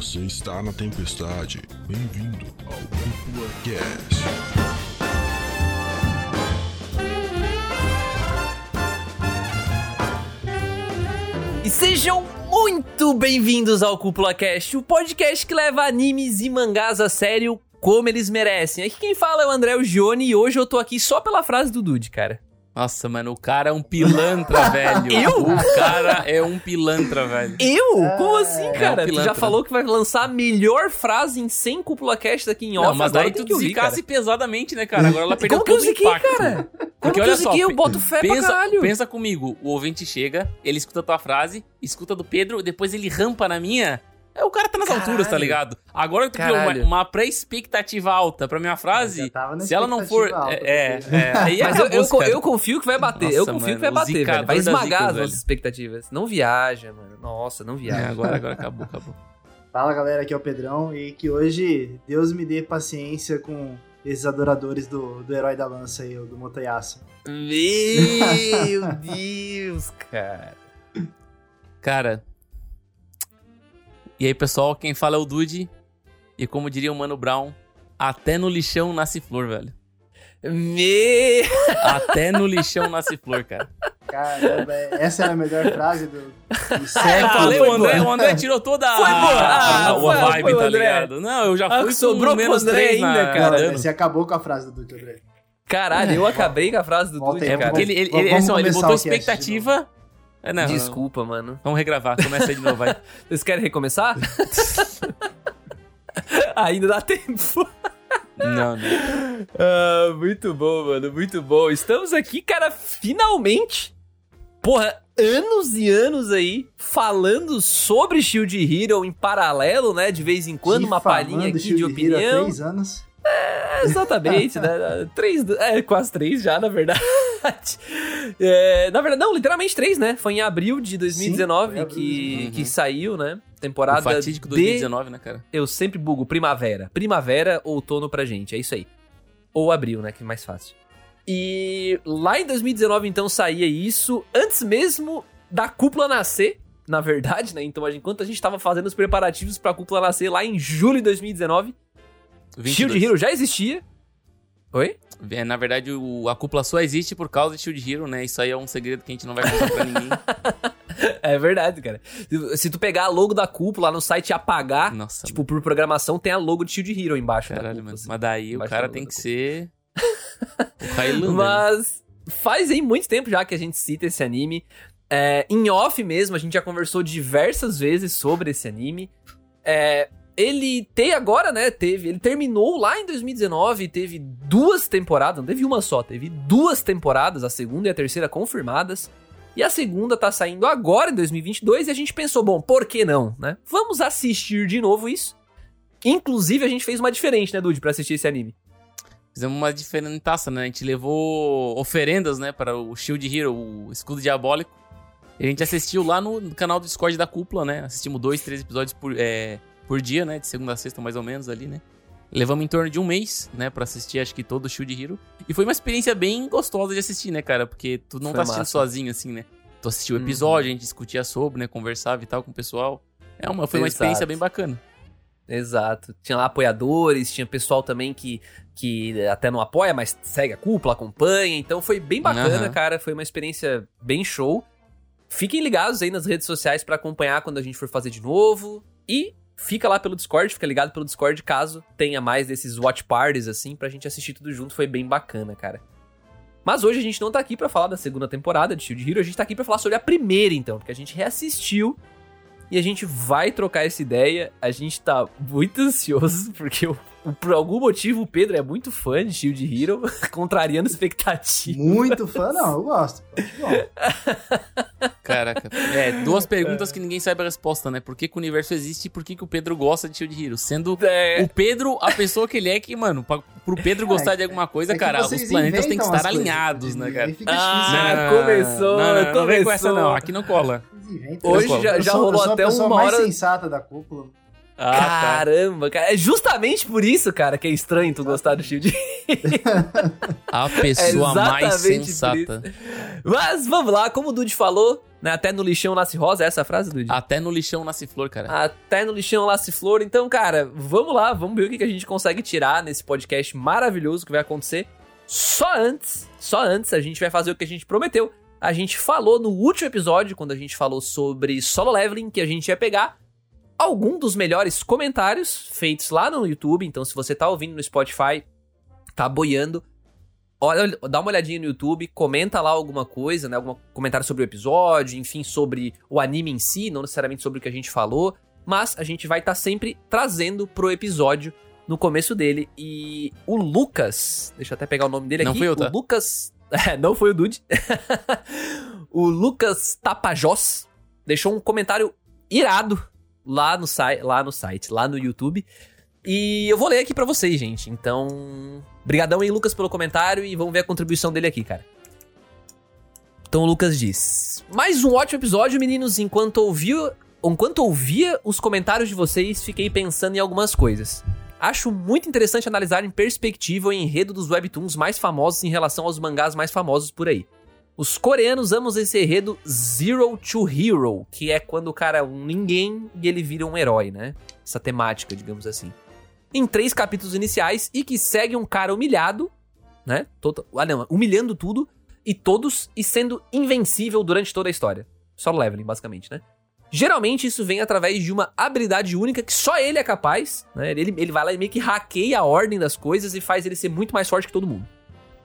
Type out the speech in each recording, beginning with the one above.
Você está na tempestade. Bem-vindo ao Cúpula Cast. E sejam muito bem-vindos ao Cúpula Cast, o podcast que leva animes e mangás a sério como eles merecem. Aqui quem fala é o André Gione e hoje eu tô aqui só pela frase do Dude, cara. Nossa, mano, o cara é um pilantra, velho. Eu? O cara é um pilantra, velho. Eu? Como assim, cara? É um tu já falou que vai lançar a melhor frase em 100 Cúpula Cast aqui em off, Não, mas agora daí tem tu zicasse pesadamente, né, cara? Agora ela perdeu Como que eu todo ziquei, impacto. cara? Como Porque que eu olha só? Eu boto fé pra pensa, caralho. pensa comigo, o ouvinte chega, ele escuta a tua frase, escuta do Pedro, depois ele rampa na minha. É, o cara tá nas Caralho. alturas, tá ligado? Agora tu criou uma, uma pré-expectativa alta pra minha Eu frase. Se ela não for. alta, É, porque- é, aí Mas eu, eu, acabou, cara. eu confio que vai bater. eu Nossa, confio que mano, vai o bater, velho. Vai esmagar zicas, as nossas expectativas. Não viaja, mano. Nossa, não É, viaja. agora, agora acabou, acabou. Fala galera, aqui é o Pedrão e que hoje Deus me dê paciência com esses adoradores do, do herói da lança aí, o do Motoyasu. Meu Deus, cara. Cara. E aí, pessoal, quem fala é o Dude. E como diria o Mano Brown, até no lixão nasce flor, velho. Me... Até no lixão nasce flor, cara. Caramba, essa era a melhor frase do, do É, século. falei, foi o André, o André tirou toda a, Foi boa. a, Ah, a foi- vibe, tá André. ligado? Não, eu já Ah, fui sobrou menos André três ainda, na, cara. dano. Você acabou com a frase do Dude André. Caralho, eu acabei com a frase do Dude, É cara. porque ele, ele, ele, assim, ó, ele botou expectativa... É, não, Desculpa, mano. Vamos regravar, começa aí de novo, vai. Vocês querem recomeçar? Ainda dá tempo. Não, não. Ah, muito bom, mano, muito bom. Estamos aqui, cara, finalmente. Porra, anos e anos aí falando sobre Shield Hero em paralelo, né? De vez em quando, uma Difamando palhinha aqui de Shield Hero Há opinião. três anos. É, exatamente, né? Três, é, quase três já, na verdade. É, na verdade, não, literalmente três, né? Foi em abril de 2019 Sim, abril de que, 2019. que saiu, né? O Temporada fatídico de 2019, né, cara? eu sempre bugo primavera. Primavera, outono pra gente, é isso aí. Ou abril, né, que é mais fácil. E lá em 2019, então, saía isso, antes mesmo da cúpula nascer, na verdade, né? Então, enquanto a gente tava fazendo os preparativos pra cúpula nascer lá em julho de 2019, 22. Shield Hero já existia. Oi? É, na verdade, o- a cúpula só existe por causa de Shield Hero, né? Isso aí é um segredo que a gente não vai contar pra ninguém. É verdade, cara. Se- tu pegar a logo da cúpula lá no site e apagar, Nossa, tipo, por programação, tem a logo de Shield Hero embaixo. caralho, cúpula, mano. assim. Mas daí o cara da tem que ser. o Highlander. né? Mas faz aí muito tempo já que a gente cita esse anime. É, em off mesmo, a gente já conversou diversas vezes sobre esse anime. É, ele tem agora, né? Teve. Ele terminou lá em 2019, teve duas temporadas, não teve uma só, teve duas temporadas, a segunda e a terceira confirmadas. E a segunda tá saindo agora em 2022 e a gente pensou, bom, por que não, né? Vamos assistir de novo isso. Inclusive, a gente fez uma diferente, né, Dude, pra assistir esse anime. Fizemos uma diferentaça, né? A gente levou oferendas, né? Para o Shield Hero, o escudo diabólico. E a gente assistiu lá no no canal do Discord da cúpula, né? Assistimos dois, três episódios por, é, por dia, né? De segunda a sexta, mais ou menos, ali, né? Levamos em torno de um mês, né? Pra assistir, acho que todo o Shield Hero. E foi uma experiência bem gostosa de assistir, né, cara? Porque tu não Foi tá assistindo massa. sozinho, assim, né? Tu assistiu o Uhum. episódio, a gente discutia sobre, né? Conversava e tal com o pessoal. É uma, foi uma Exato. experiência bem bacana. Exato. Tinha lá apoiadores, tinha pessoal também que, que até não apoia, mas segue a cúpula, acompanha. Então foi bem bacana, Aham. cara. Foi uma experiência bem show. Fiquem ligados aí nas redes sociais pra acompanhar quando a gente for fazer de novo. E fica lá pelo Discord, fica ligado pelo Discord caso tenha mais desses watch parties assim pra gente assistir tudo junto. Foi bem bacana, cara. Mas hoje a gente não tá aqui pra falar da segunda temporada de Shield Hero, a gente tá aqui pra falar sobre a primeira então, porque a gente reassistiu e a gente vai trocar essa ideia. A gente tá muito ansioso, porque o- por algum motivo o Pedro é muito fã de Shield Hero, contrariando expectativas. Muito fã, não, eu gosto. Bom, Caraca. É, duas perguntas que ninguém sabe a resposta, né? Por que, que o universo existe e por que, que o Pedro gosta de Shield Hero? Sendo É, o Pedro a pessoa que ele é, que, mano, pra, pro Pedro gostar de alguma coisa, é cara, os planetas têm que estar alinhados, né, cara? fica Ah, difícil. começou, não, não, não vem com começou. essa não, aqui não cola. Hoje Eu já, Eu já sou- eu rolou sou a até pessoa uma mais hora. sensata da cúpula. Ah, tá. Caramba, cara. É justamente por isso, cara, que é estranho tu gostar do Shield. A pessoa mais exatamente por sensata. Mas vamos lá, como o Dude falou, né? Até no lixão nasce rosa, é essa a frase, Dude? Até no lixão nasce flor, cara. Até no lixão nasce flor. Então, cara, vamos lá, vamos ver o que que a gente consegue tirar nesse podcast maravilhoso que vai acontecer. Só antes, só antes, a gente vai fazer o que a gente prometeu. A gente falou no último episódio, quando a gente falou sobre solo leveling, que a gente ia pegar algum dos melhores comentários feitos lá no YouTube. Então, se você tá ouvindo no Spotify, tá boiando, olha, dá uma olhadinha no YouTube, comenta lá alguma coisa, né? Algum comentário sobre o episódio, enfim, sobre o anime em si, não necessariamente sobre o que a gente falou. Mas a gente vai estar sempre trazendo pro episódio no começo dele. E o Lucas, deixa eu até pegar o nome dele Não aqui. fui eu, tá? O Lucas. É, não foi o Dude. o Lucas Tapajós deixou um comentário irado lá no, site, lá no site, lá no YouTube. E eu vou ler aqui pra vocês, gente. Então, brigadão aí, Lucas, pelo comentário e vamos ver a contribuição dele aqui, cara. Então o Lucas diz: Mais um ótimo episódio, meninos. Enquanto ouvia, enquanto ouvia os comentários de vocês, fiquei pensando em algumas coisas. Acho muito interessante analisar em perspectiva o enredo dos webtoons mais famosos em relação aos mangás mais famosos por aí. Os coreanos amam esse enredo Zero to Hero, que é quando o cara é um ninguém e ele vira um herói, né? Essa temática, digamos assim. Em três capítulos iniciais e que segue um cara humilhado, né? Todo, ah, não, humilhando tudo e todos e sendo invencível durante toda a história. Solo leveling, basicamente, né? Geralmente isso vem através de uma habilidade única que só ele é capaz, né? Ele, ele vai lá e meio que hackeia a ordem das coisas e faz ele ser muito mais forte que todo mundo.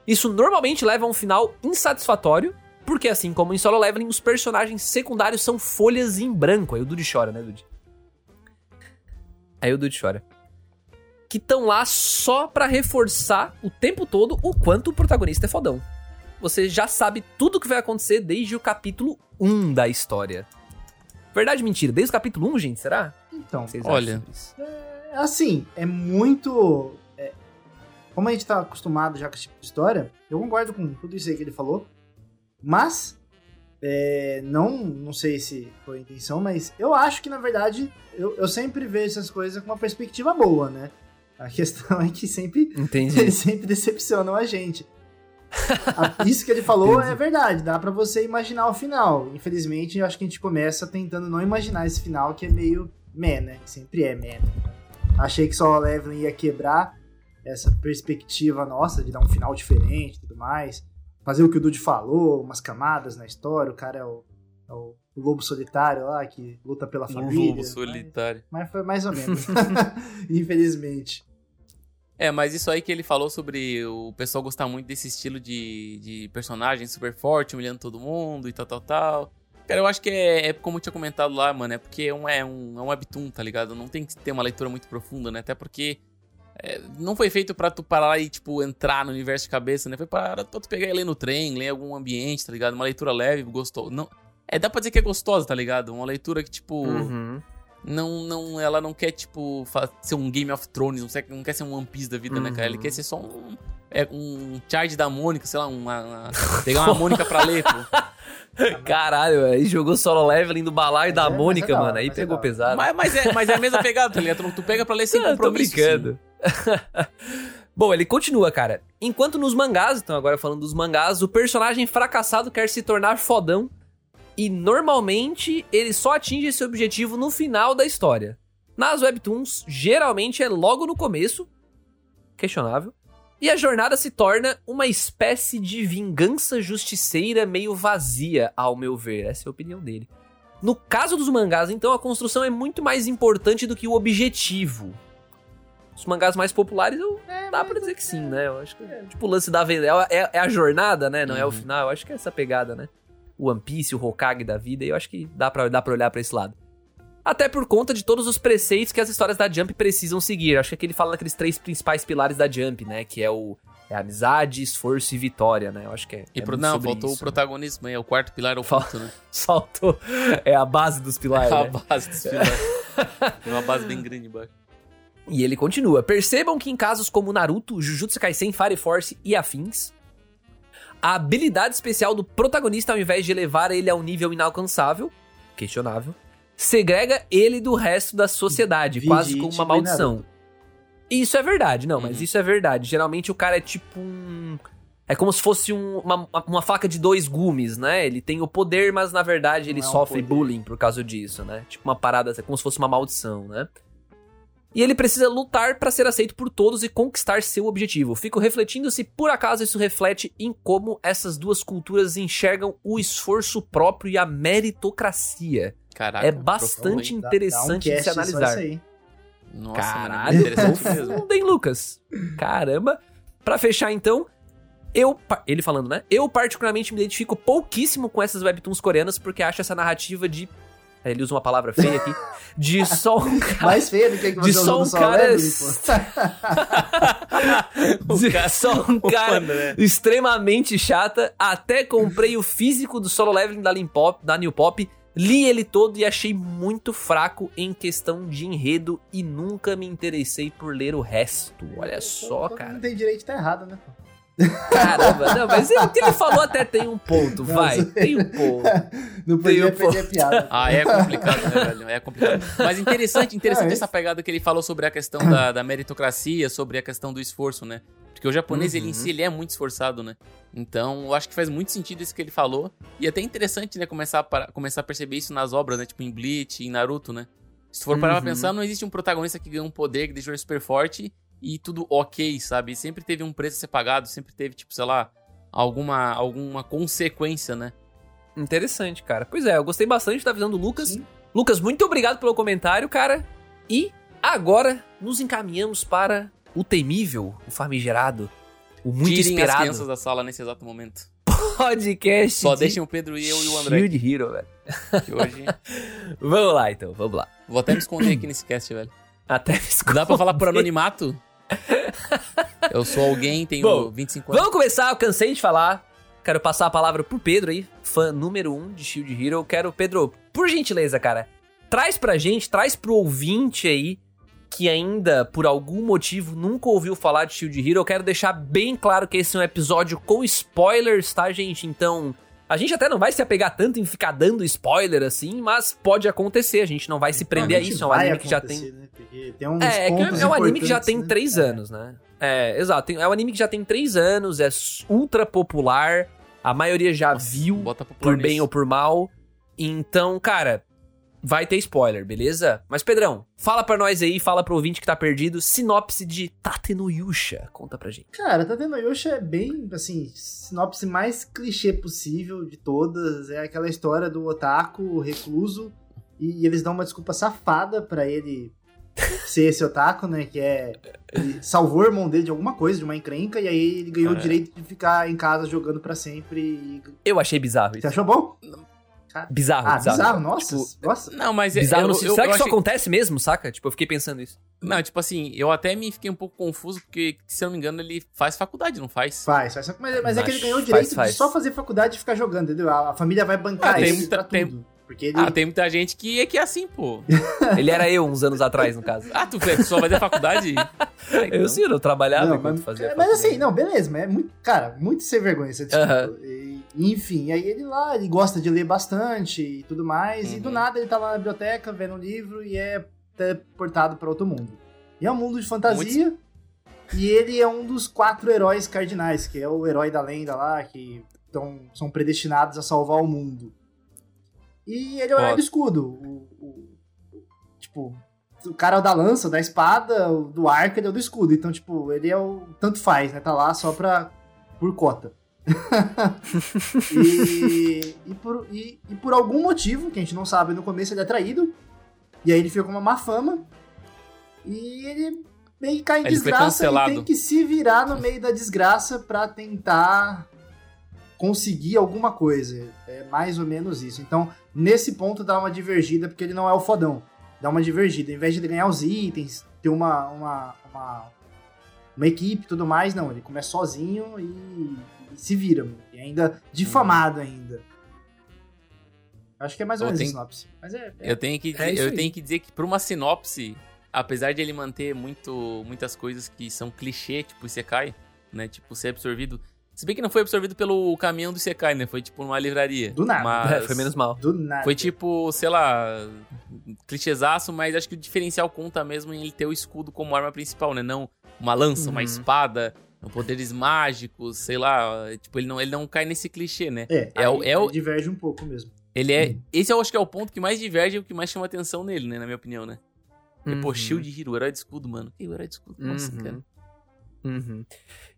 Isso normalmente leva a um final insatisfatório, porque assim como em Solo Leveling, os personagens secundários são folhas em branco. Aí o Dude chora, né, Dude? Aí o Dude chora. Que estão lá só pra reforçar o tempo todo o quanto o protagonista é fodão. Você já sabe tudo o que vai acontecer desde o capítulo 1 da história. Verdade ou mentira? Desde o capítulo 1, gente, será? Então, vocês Olha. isso? assim, é muito. Como a gente tá acostumado já com esse tipo de história, eu concordo com tudo isso aí que ele falou. Mas, é, não, não sei se foi a intenção, mas eu acho que na verdade eu, eu sempre vejo essas coisas com uma perspectiva boa, né? A questão é que sempre Entendi. sempre decepcionam a gente. Isso que ele falou Entendi. é verdade, dá pra você imaginar o final. Infelizmente, eu acho que a gente começa tentando não imaginar esse final que é meio meh, né? Que sempre é meh. Achei que só o Leveling ia quebrar essa perspectiva nossa de dar um final diferente e tudo mais. Fazer o que o Dude falou, umas camadas na história, o cara é o, é o lobo solitário lá que luta pela família. Lobo solitário. Mas, mas foi mais ou menos. Infelizmente. É, mas isso aí que ele falou sobre o pessoal gostar muito desse estilo de, de personagem super forte, humilhando todo mundo e tal, tal, tal. Cara, eu acho que é, é como eu tinha comentado lá, mano, é porque é um, é, um, é um webtoon, tá ligado? Não tem que ter uma leitura muito profunda, né? Até porque é, não foi feito pra tu parar e, tipo, entrar no universo de cabeça, né? Foi para pra tu pegar e ler no trem, ler em algum ambiente, tá ligado? Uma leitura leve, gostosa. Não, é, dá pra dizer que é gostosa, tá ligado? Uma leitura que, tipo, Uhum. não, não, ela não quer, tipo, ser um Game of Thrones, não, quer- não quer ser um One Piece da vida, né, cara? Ele Uhum. quer ser só um, é, um charge da Mônica, sei lá, uma, uma- pegar uma Mônica pra ler, pô. Caralho, aí jogou solo leveling do balaio da é- Mônica, é hora, mano. Aí é pegou pesado. Mas, mas é, mas é a mesma pegada, tá ligado? Tu, pega pra ler sem Ah, tô compromisso. brincando. Bom, ele continua, cara. Enquanto nos mangás, então agora falando dos mangás, o personagem fracassado quer se tornar fodão e normalmente ele só atinge esse objetivo no final da história. Nas webtoons, geralmente é logo no começo, questionável, e a jornada se torna uma espécie de vingança justiceira meio vazia, ao meu ver. Essa é a opinião dele. No caso dos mangás, então, a construção é muito mais importante do que o objetivo. Os mangás mais populares, eu, dá pra dizer que sim, né? Eu acho que, tipo, o lance da vida é, é- é a jornada, né? Não é o Uhum. final. Eu acho que é essa pegada, né? O One Piece, o Hokage da vida, e eu acho que dá pra, dá pra olhar pra esse lado. Até por conta de todos os preceitos que as histórias da Jump precisam seguir. Acho que aqui ele fala daqueles três principais pilares da Jump, né? Que é o é amizade, esforço e vitória, né? Eu acho que é. E é pro, muito não, faltou isso, o protagonismo aí, é o quarto pilar, é o Fal- culto, né? Saltou. É a base dos pilares. a né? base dos pilares. Tem uma base bem grande embaixo. E ele continua. Percebam que em casos como Naruto, Jujutsu Kaisen, Fire Force e afins, a habilidade especial do protagonista, ao invés de elevar ele a um nível inalcançável, questionável, segrega ele do resto da sociedade, Vide quase como uma e maldição. Isso é verdade, não, mas Uhum. isso é verdade. Geralmente o cara é tipo um. É como se fosse um- uma, uma faca de dois gumes, né? Ele tem o poder, mas na verdade ele é um sofre poder. bullying por causa disso, né? Tipo uma parada, é como se fosse uma maldição, né? E ele precisa lutar pra ser aceito por todos e conquistar seu objetivo. Fico refletindo se por acaso isso reflete em como essas duas culturas enxergam o esforço próprio e a meritocracia. Caraca. é bastante Dá- interessante dá um de se só analisar. isso aí. hein? Nossa, Caralho, é interessante mesmo. profundo, hein, Lucas? Caramba. Pra fechar, então, eu... Ele falando, né? Eu, particularmente, me identifico pouquíssimo com essas webtoons coreanas porque acho essa narrativa de... é, Ele usa uma palavra feia aqui. De só um cara... Mais feio do que que De você só usou um no Solo cara- de só um cara extremamente chata. Até comprei o físico do solo leveling da, Limpop, da New Pop. Li ele todo e achei muito fraco em questão de enredo e nunca me interessei por ler o resto. Olha só, cara. mundo tem direito de tá errado, né? Caramba, não, mas é, o que ele falou até tem um ponto, Não, vai. isso- Tem um ponto. Não Tem podia um perder a piada. Ah, é complicado, né, velho? É complicado. Mas interessante, interessante é? essa pegada que ele falou sobre a questão da, da meritocracia, sobre a questão do esforço, né? Porque o japonês, ele em Uhum. si, ele é muito esforçado, né? Então, eu acho que faz muito sentido isso que ele falou. E até interessante, né, começar a, para- começar a perceber isso nas obras, né? Tipo em Bleach, em Naruto, né? Se tu for parar Uhum. pra pensar, não existe um protagonista que ganha um poder, que deixou ele super forte e tudo ok, sabe? Sempre teve um preço a ser pagado, sempre teve, tipo, sei lá, alguma, alguma consequência, né? Interessante, cara. Pois é, eu gostei bastante da visão do Lucas. Sim. Lucas, muito obrigado pelo comentário, cara. E agora nos encaminhamos para o temível, o famigerado, o muito Tirem as esperado crianças da sala nesse exato momento. podcast. Só de deixem o Pedro e eu e o André. Shield Hero, velho. Que hoje. Vamos lá, então, vamos lá. Vou até me esconder aqui nesse cast, velho. Até me Dá pra falar por esconder. anonimato? Eu sou alguém, tenho Bom, 25 anos. Vamos começar, eu cansei de falar. Quero passar a palavra pro Pedro aí, fã número um de Shield Hero. Quero, Pedro, por gentileza, cara, traz pra gente, traz pro ouvinte aí que ainda, por algum motivo, nunca ouviu falar de Shield Hero. Eu quero deixar bem claro que esse é um episódio com spoilers, tá, gente? Então, a gente até não vai se apegar tanto em ficar dando spoiler assim, mas pode acontecer. A gente não vai se prender a isso. É um anime que já tem. né? Tem uns É, é, é um anime que já tem né? três É. anos, né? É, exato. É um anime que já tem três anos, é ultra popular. A maioria já viu, Bota popular por bem nisso. ou por mal. Então, cara, vai ter spoiler, beleza? Mas, Pedrão, fala pra nós aí, fala pro ouvinte que tá perdido, sinopse de Tate no Yusha. Conta pra gente. Cara, Yosha é bem, assim, sinopse mais clichê possível de todas. É aquela história do otaku recluso e eles dão uma desculpa safada pra ele ser esse otaku, né? Que é. Ele salvou o irmão dele de alguma coisa, de uma encrenca, e aí ele ganhou o Cara. direito de ficar em casa jogando pra sempre. E... Eu achei bizarro Você isso. achou bom? Bizarro, Ah, bizarro. bizarro, nossa. Tipo, nossa. Não, mas é- bizarro eu, eu, Será eu que isso achei- acontece mesmo, saca? Tipo, eu fiquei pensando isso. Não, tipo assim, eu até me fiquei um pouco confuso, porque, se eu não me engano, ele faz faculdade, não faz? Faz, faz. Mas, mas é que ele ganhou o faz, direito faz. de só fazer faculdade e ficar jogando, entendeu? A, a família vai bancar Ah, tem isso tem- tudo. Porque ele. Ah, tem muita gente que é que é assim, pô. Ele era eu uns anos atrás, no caso. Ah, tu tu só vai ter faculdade? Eu então. sim, eu trabalhava Não, enquanto mas, fazia. mas faculdade. assim, não, beleza, mas é muito, cara, muito sem vergonha essa desculpa. Aham. E, enfim, aí ele lá, ele gosta de ler bastante e tudo mais, e do Uhum. nada ele tá lá na biblioteca vendo um livro e é teleportado pra outro mundo. E é um mundo de fantasia, e ele é um dos quatro heróis cardinais, que é o herói da lenda lá, que tão, são predestinados a salvar o mundo. E ele é o herói do escudo. O, o- tipo, o cara é o da lança, o da espada, o do arco, ele é o do escudo. Então, tipo, ele é o. Tanto faz, né? Tá lá só pra. por cota. e, e, por, e, e por algum motivo, que a gente não sabe no começo, ele é traído. E aí ele fica com uma má fama. E ele meio que cai em Ele desgraça e tem que se virar no meio da desgraça pra tentar conseguir alguma coisa. É mais ou menos isso. Então, nesse ponto dá uma divergida, porque ele não é o fodão. Dá uma divergida. Em vez de ele ganhar os itens, ter uma, uma, uma, uma equipe e tudo mais, não. Ele começa sozinho e, e se vira. mano. E ainda difamado ainda. Acho que é mais ou menos tenho- a sinopse. Mas é, é- Eu tenho que, É eu aí. tenho que dizer que pra uma sinopse, apesar de ele manter muito, muitas coisas que são clichê, tipo Isekai, né? Tipo, ser absorvido. Se bem que não foi absorvido pelo caminhão do Isekai, né? Foi tipo numa livraria. Do nada. Mas É, foi menos mal. do nada. Foi tipo, sei lá, clichêzaço, mas acho que o diferencial conta mesmo em ele ter o escudo como arma principal, né? Não uma lança, uma Uhum. espada, poderes mágicos, sei lá. Tipo, ele não, ele não cai nesse clichê, né? É, É o- é o- diverge um pouco mesmo. Ele é. Uhum. Esse eu acho que é o ponto que mais diverge e o que mais chama atenção nele, né? Na minha opinião, né? E, pô, Uhum. Shield Hero, herói de escudo, mano. Que herói de escudo? Assim, Uhum. cara? Uhum.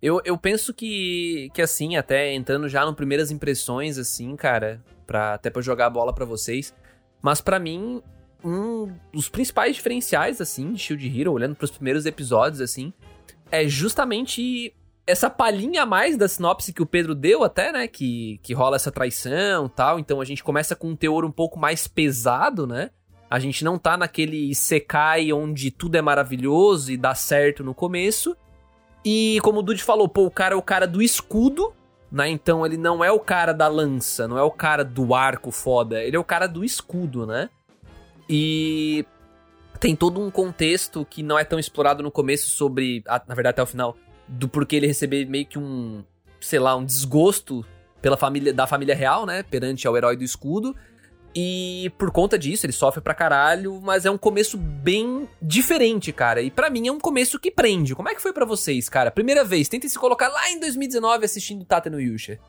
Eu, eu penso que, que, assim, até entrando já no primeiras impressões, assim, cara, pra, até pra jogar a bola pra vocês, mas pra mim, um dos principais diferenciais, assim, de Shield Hero, olhando pros primeiros episódios, assim, é justamente essa palhinha a mais da sinopse que o Pedro deu até, né, que, que rola essa traição tal, então a gente começa com um teor um pouco mais pesado, né, a gente não tá naquele Sekai onde tudo é maravilhoso e dá certo no começo, e como o Dude falou, pô, o cara é o cara do escudo, né? Então ele não é o cara da lança, não é o cara do arco foda, ele é o cara do escudo, né? E tem todo um contexto que não é tão explorado no começo sobre, na verdade até o final, do porquê ele receber meio que um, sei lá, um desgosto pela família da família real, né, perante ao herói do escudo. E por conta disso, ele sofre pra caralho, mas é um começo bem diferente, cara. E pra mim é um começo que prende. Como é que foi pra vocês, cara? Primeira vez, tentem se colocar lá em 2019 assistindo Tata no Yusha.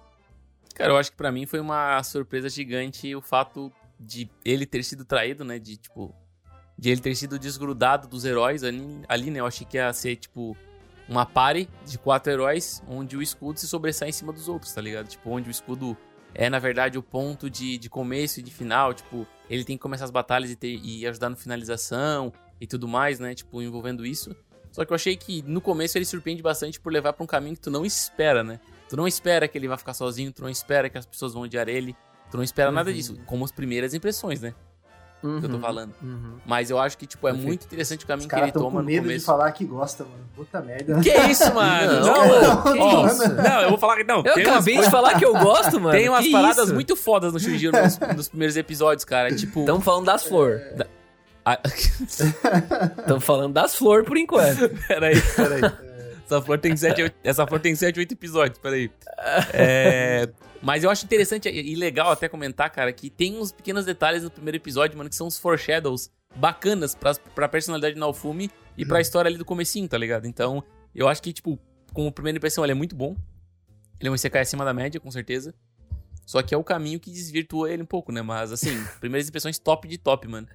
Cara, eu acho que pra mim foi uma surpresa gigante o fato de ele ter sido traído, né? De, tipo, de ele ter sido desgrudado dos heróis ali, ali né? Eu achei que ia ser, tipo, uma pare de quatro heróis, onde o escudo se sobressai em cima dos outros, tá ligado? Tipo, onde o escudo é, na verdade, o ponto de, de começo e de final. Tipo, ele tem que começar as batalhas e, ter, e ajudar na finalização e tudo mais, né? Tipo, envolvendo isso. Só que eu achei que no começo ele surpreende bastante por levar pra um caminho que tu não espera, né? Tu não espera que ele vai ficar sozinho, tu não espera que as pessoas vão odiar ele, tu não espera nada Uhum. disso, como as primeiras impressões, né? Que eu tô falando. Uhum. Mas eu acho que, tipo, é Perfeito. muito interessante o Os caminho que ele toma com no medo de começo. falar que gosta, mano. Puta merda. Que isso, mano? Não, Não, que ó, isso? não, eu vou falar que não. Eu tem umas acabei de falar que eu gosto, mano. Tem umas Que paradas isso? muito fodas no Shujiro nos, nos primeiros episódios, cara. Tipo. Estamos falando das flor. Ah, Estamos falando das flor por enquanto. peraí, peraí. Essa flor tem 7, oito- essa flor tem 7, 8 episódios, peraí. É, mas eu acho interessante e legal até comentar, cara, que tem uns pequenos detalhes no primeiro episódio, mano, que são uns foreshadows bacanas pra, pra personalidade do Naofumi e pra história ali do comecinho, tá ligado? Então, eu acho que, tipo, como primeira impressão, ele é muito bom. Ele é um Isekai acima da média, com certeza. Só que é o caminho que desvirtua ele um pouco, né? Mas, assim, primeiras impressões top de top, mano.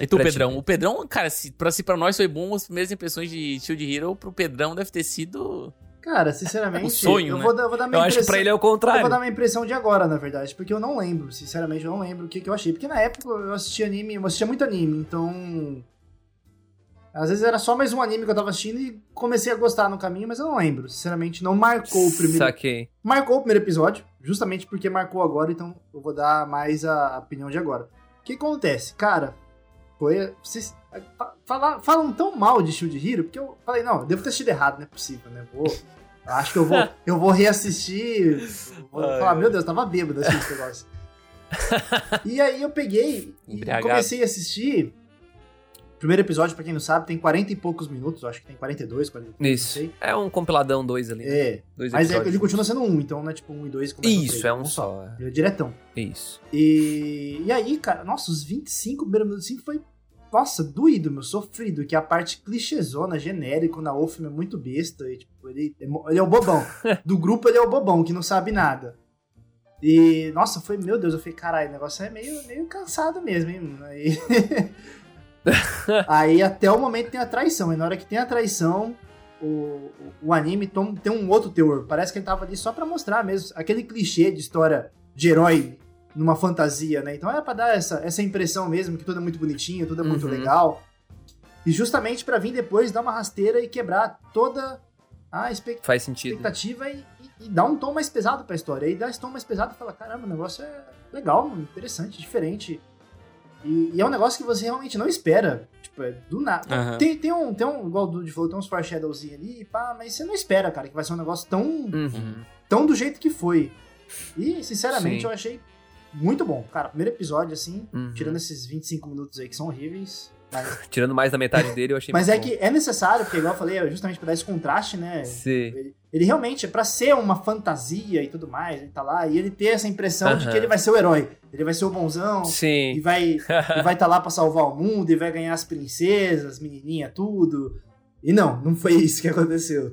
E tu, ti. Pedrão? O Pedrão, cara, se pra, se pra nós foi bom, as primeiras impressões de Shield Hero, pro Pedrão deve ter sido... Cara, sinceramente, O sonho, eu né? vou, dar, vou dar minha Eu acho que pra ele é o Eu vou contrário. dar minha impressão de agora, na verdade, porque eu não lembro, sinceramente, eu não lembro o que, que eu achei. Porque na época eu assistia anime, eu assistia muito anime, então. Às vezes era só mais um anime que eu tava assistindo e comecei a gostar no caminho, mas eu não lembro. Sinceramente, não marcou o primeiro. Saquei. Marcou o primeiro episódio, justamente porque marcou agora, então eu vou dar mais a opinião de agora. O que acontece? Cara, foi. Vocês fa- fala- falam tão mal de Shield Hero, porque eu falei, não, eu devo ter assistido errado, não é possível, né? Vou. Acho que eu vou, eu vou reassistir. Vou Ai, falar, meu Deus, tava bêbado assistindo esse negócio. e aí eu peguei e Embriagado. comecei a assistir. Primeiro episódio, pra quem não sabe, tem 40 e poucos minutos, acho que tem 42, 40, não Isso. sei. É um compiladão 2 ali. né? É, Dois mas é, ele continua sendo um, então não é tipo um e dois. Isso, três, é um só. Ele é diretão. Isso. E, e aí, cara, nossa, os 25 primeiros minutos assim foi, nossa, doído, meu, sofrido, que a parte clichêzona, genérico, na Wolf é muito besta, e, tipo, ele, ele é o bobão. Do grupo ele é o bobão, que não sabe nada. E, nossa, foi, meu Deus, eu falei, caralho, o negócio é meio, meio cansado mesmo, hein, aí... aí até o momento tem a traição, e na hora que tem a traição, o, o, anime tom- tem um outro teor, parece que ele tava ali só pra mostrar mesmo, aquele clichê de história de herói numa fantasia, né? Então é pra dar essa, essa impressão mesmo que tudo é muito bonitinho, tudo é muito Uhum. legal. E justamente pra vir depois dar uma rasteira e quebrar toda a expect- Faz sentido. expectativa e, e- e dar um tom mais pesado pra história. E dar esse tom mais pesado e falar, caramba, o negócio é legal, interessante, diferente. E, e é um negócio que você realmente não espera. Tipo, é do nada. Aham. Tem, tem um, tem um, igual o Dude falou, tem uns foreshadowzinhos ali, pá, mas você não espera, cara, que vai ser um negócio tão Uhum. tão do jeito que foi. E, sinceramente, Sim. eu achei muito bom. Cara, primeiro episódio, assim, Uhum. tirando esses 25 minutos aí que são horríveis, Tirando mais da metade dele, eu achei Mas é que é necessário, porque igual eu falei, é justamente pra dar esse contraste, né? bom. Sim. Ele, ele realmente, é pra ser uma fantasia e tudo mais, ele tá lá, e ele ter essa impressão de Aham. que ele vai ser o herói. Ele vai ser o bonzão, e Sim. vai e vai estar lá pra salvar o mundo, e vai ganhar as princesas, menininha, tudo. E não, não foi isso que aconteceu.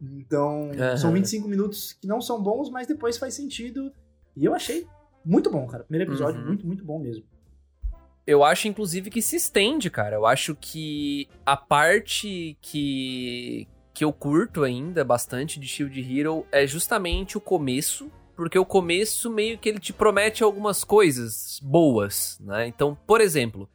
Então, Aham. são 25 minutos que não são bons, mas depois faz sentido. E eu achei muito bom, cara. Primeiro episódio, Uhum. muito, muito bom mesmo. Eu acho, inclusive, que se estende, cara. Eu acho que a parte que, que eu curto ainda bastante de Shield Hero é justamente o começo. Porque o começo meio que ele te promete algumas coisas boas, né? Então, por exemplo,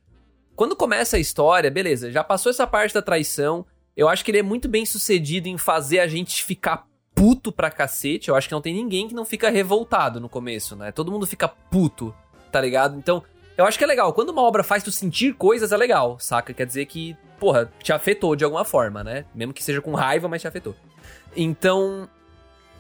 quando começa a história, beleza, já passou essa parte da traição. Eu acho que ele é muito bem sucedido em fazer a gente ficar puto pra cacete. Eu acho que não tem ninguém que não fica revoltado no começo, né? Todo mundo fica puto, tá ligado? Então, eu acho que é legal. Quando uma obra faz tu sentir coisas, é legal, saca? Quer dizer que, porra, te afetou de alguma forma, né? Mesmo que seja com raiva, mas te afetou. Então.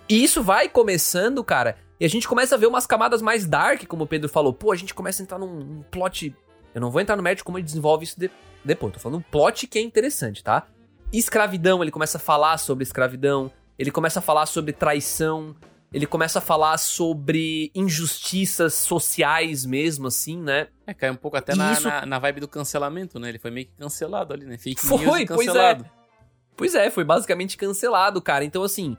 E isso vai começando, cara. E a gente começa a ver umas camadas mais dark, como o Pedro falou. Pô, a gente começa a entrar num, plot. Eu não vou entrar no mérito como ele desenvolve isso de- depois. Tô falando um plot que é interessante, tá? Escravidão, ele começa a falar sobre escravidão. Ele começa a falar sobre traição. Ele começa a falar sobre injustiças sociais mesmo, assim, né? É, cai um pouco até na, isso- na, na vibe do cancelamento, né? Ele foi meio que cancelado ali, né? Fake Foi, news e pois é. cancelado. Pois é, foi basicamente cancelado, cara. Então, assim.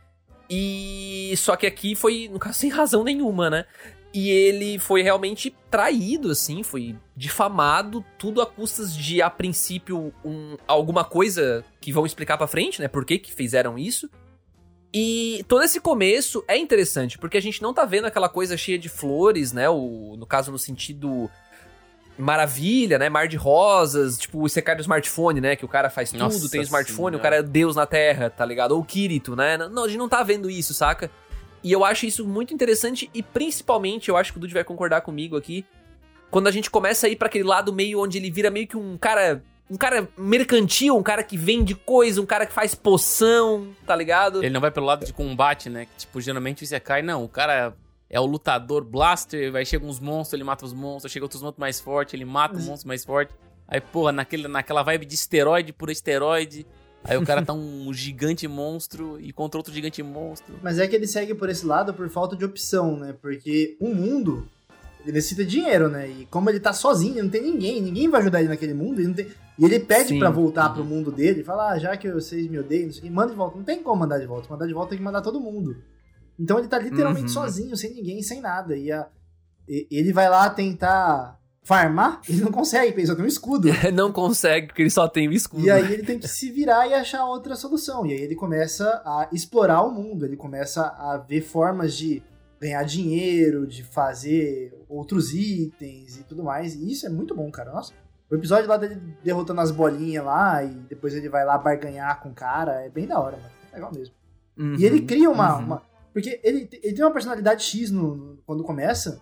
E. Só que aqui foi, no caso, sem razão nenhuma, né? E ele foi realmente traído, assim, foi difamado, tudo a custas de, a princípio, um, alguma coisa que vão explicar pra frente, né? Por que que fizeram isso. E todo esse começo é interessante, porque a gente não tá vendo aquela coisa cheia de flores, né? O, no caso, no sentido maravilha, né? Mar de rosas, tipo o Isekai do smartphone, né? Que o cara faz tudo, Nossa tem smartphone, o Senhora. cara é Deus na Terra, tá ligado? Ou o Kirito, né? Não, a gente não tá vendo isso, saca? E eu acho isso muito interessante e principalmente, eu acho que o Dude vai concordar comigo aqui, quando a gente começa a ir pra aquele lado meio onde ele vira meio que um cara... Um cara mercantil, um cara que vende coisa, um cara que faz poção, tá ligado? Ele não vai pelo lado de combate, né? Que, tipo, geralmente o Isekai, não. O cara é o lutador blaster, vai chega uns monstros, ele mata os monstros, chega outros monstros mais fortes, ele mata o monstro mais forte. Aí, porra, naquele, naquela vibe de esteroide por esteroide. Aí o cara tá um gigante monstro e contra outro gigante monstro. Mas é que ele segue por esse lado por falta de opção, né? Porque o mundo ele necessita de dinheiro, né? E como ele tá sozinho, não tem ninguém, ninguém vai ajudar ele naquele mundo. Ele não tem... E ele pede pra voltar pro mundo dele, fala, ah, já que vocês me odeiam, não sei o que, manda de volta. Não tem como mandar de volta. Mandar de volta tem que mandar todo mundo. Então ele tá literalmente Uhum. sozinho, sem ninguém, sem nada. E, a- e- ele vai lá tentar farmar, ele não consegue, porque ele só tem um escudo. não consegue, porque ele só tem o escudo. E aí ele tem que se virar e achar outra solução. E aí ele começa a explorar o mundo, ele começa a ver formas de ganhar dinheiro, de fazer outros itens e tudo mais. E isso é muito bom, cara. Nossa. O episódio lá dele derrotando as bolinhas lá e depois ele vai lá barganhar com o cara é bem da hora, mano. É legal mesmo. Uhum, E ele cria uma. uhum. uma- porque ele, ele tem uma personalidade X no, no- quando começa,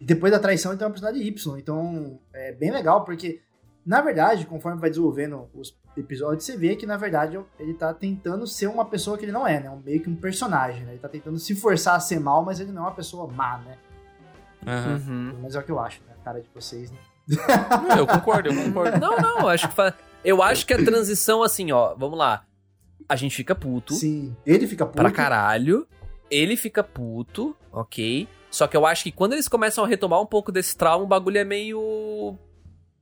e depois da traição ele tem uma personalidade Y. Então é bem legal, porque, na verdade, conforme vai desenvolvendo os episódios, você vê que, na verdade, ele tá tentando ser uma pessoa que ele não é, né? Um, meio que um personagem, né? Ele tá tentando se forçar a ser mal, mas ele não é uma pessoa má, né? Uhum. Mas é o que eu acho, né? A cara de vocês, né? Não, eu concordo, eu concordo. Não, não, acho que fa... eu acho que a transição assim, ó, vamos lá. A gente fica puto Sim. Ele fica puto. pra caralho. Ele fica puto, ok? Só que eu acho que quando eles começam a retomar um pouco desse trauma, o bagulho é meio.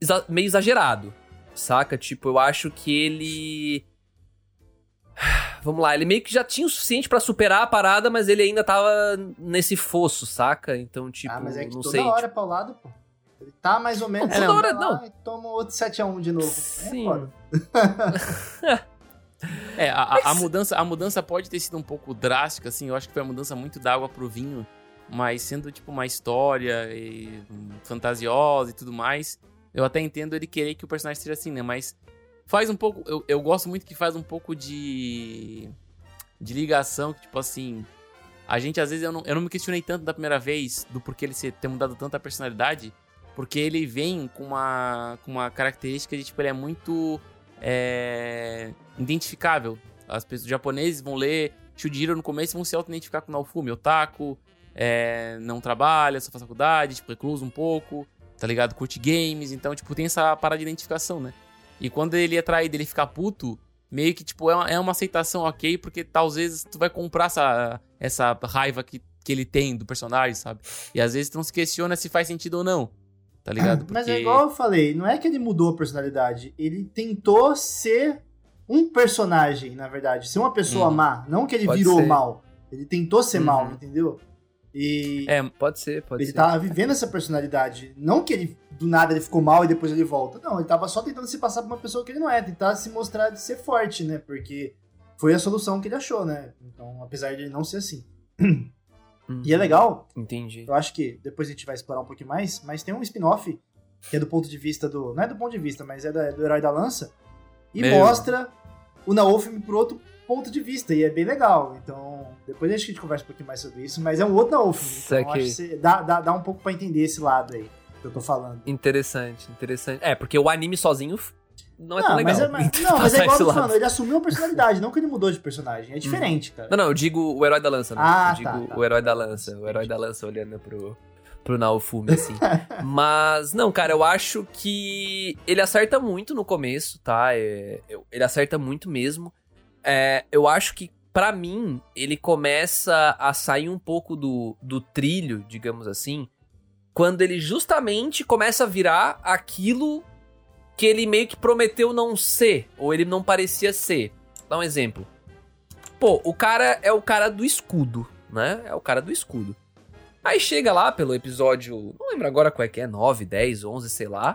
exa- meio exagerado. Saca? Tipo, eu acho que ele. Vamos lá, ele meio que já tinha o suficiente pra superar a parada, mas ele ainda tava nesse fosso, saca? Então, tipo, ah, mas é que não toda sei. hora é pra lado, pô. Ele tá mais ou menos. Não, hora não. e Toma outro 7x1 de novo. Sim. É. É, a, a- a mudança, a mudança pode ter sido um pouco drástica, assim. Eu acho que foi a mudança muito da água pro vinho, mas sendo tipo uma história e, fantasiosa e tudo mais, eu até entendo ele querer que o personagem seja assim, né? Mas faz um pouco. Eu, eu gosto muito que faz um pouco de. de ligação, que tipo assim. A gente, às vezes, eu não, eu não me questionei tanto da primeira vez do porquê ele ser- ter mudado tanto a personalidade, porque ele vem com uma, com uma característica de, tipo, ele é muito é, identificável. As pessoas japoneses vão ler Shujiro no começo e vão se auto-identificar com Naofumi, otaku, é, não trabalha, só faz faculdade, tipo, recluso um pouco, tá ligado? Curte games, então, tipo, tem essa parada de identificação, né? E quando ele é traído, ele fica puto, meio que, tipo, é uma, é uma aceitação ok, porque talvez tu vai comprar essa, essa raiva que, que ele tem do personagem, sabe? E às vezes tu não se questiona se faz sentido ou não. Tá ligado? Mas é igual eu falei, não é que ele mudou a personalidade, ele tentou ser um personagem, na verdade, ser uma pessoa Uhum. má, não que ele Pode virou ser. mal. Ele tentou ser Uhum. mal, entendeu? E É, Pode ser, pode ele ser. tava vivendo essa personalidade, não que ele do nada ele ficou mal e depois ele volta. Não, ele tava só tentando se passar por uma pessoa que ele não é, tentar se mostrar de ser forte, né? Porque foi a solução que ele achou, né? Então, apesar de ele não ser assim. Uhum. E é legal, Entendi. eu acho que depois a gente vai explorar um pouquinho mais, mas tem um spin-off que é do ponto de vista do. Não é do ponto de vista, mas é da- do herói da lança. E Meu. mostra o Naofim por outro ponto de vista. E é bem legal. Então, depois a gente conversa um pouquinho mais sobre isso. Mas é um outro Naofim. Então, acho que você- dá, dá, dá um pouco pra entender esse lado aí que eu tô falando. Interessante, interessante. É, porque o anime sozinho não é tão legal. mas é, mas, não, mas é igual eu falando, ele assumiu uma personalidade, não que ele mudou de personagem. É diferente, cara. Não, não, eu digo o herói da lança, né? Ah, eu digo tá, tá. o herói da lança. O herói da lança olhando pro, pro Naofumi, assim. Mas, não, cara, eu acho que ele acerta muito no começo, tá? É, eu- ele acerta muito mesmo. É, eu acho que, pra mim, ele começa a sair um pouco do, do trilho, digamos assim, quando ele justamente começa a virar aquilo que ele meio que prometeu não ser, ou ele não parecia ser. Dá um exemplo. Pô, o cara é o cara do escudo, né? É o cara do escudo. Aí chega lá pelo episódio, não lembro agora qual é que é, 9, 10, 11, sei lá.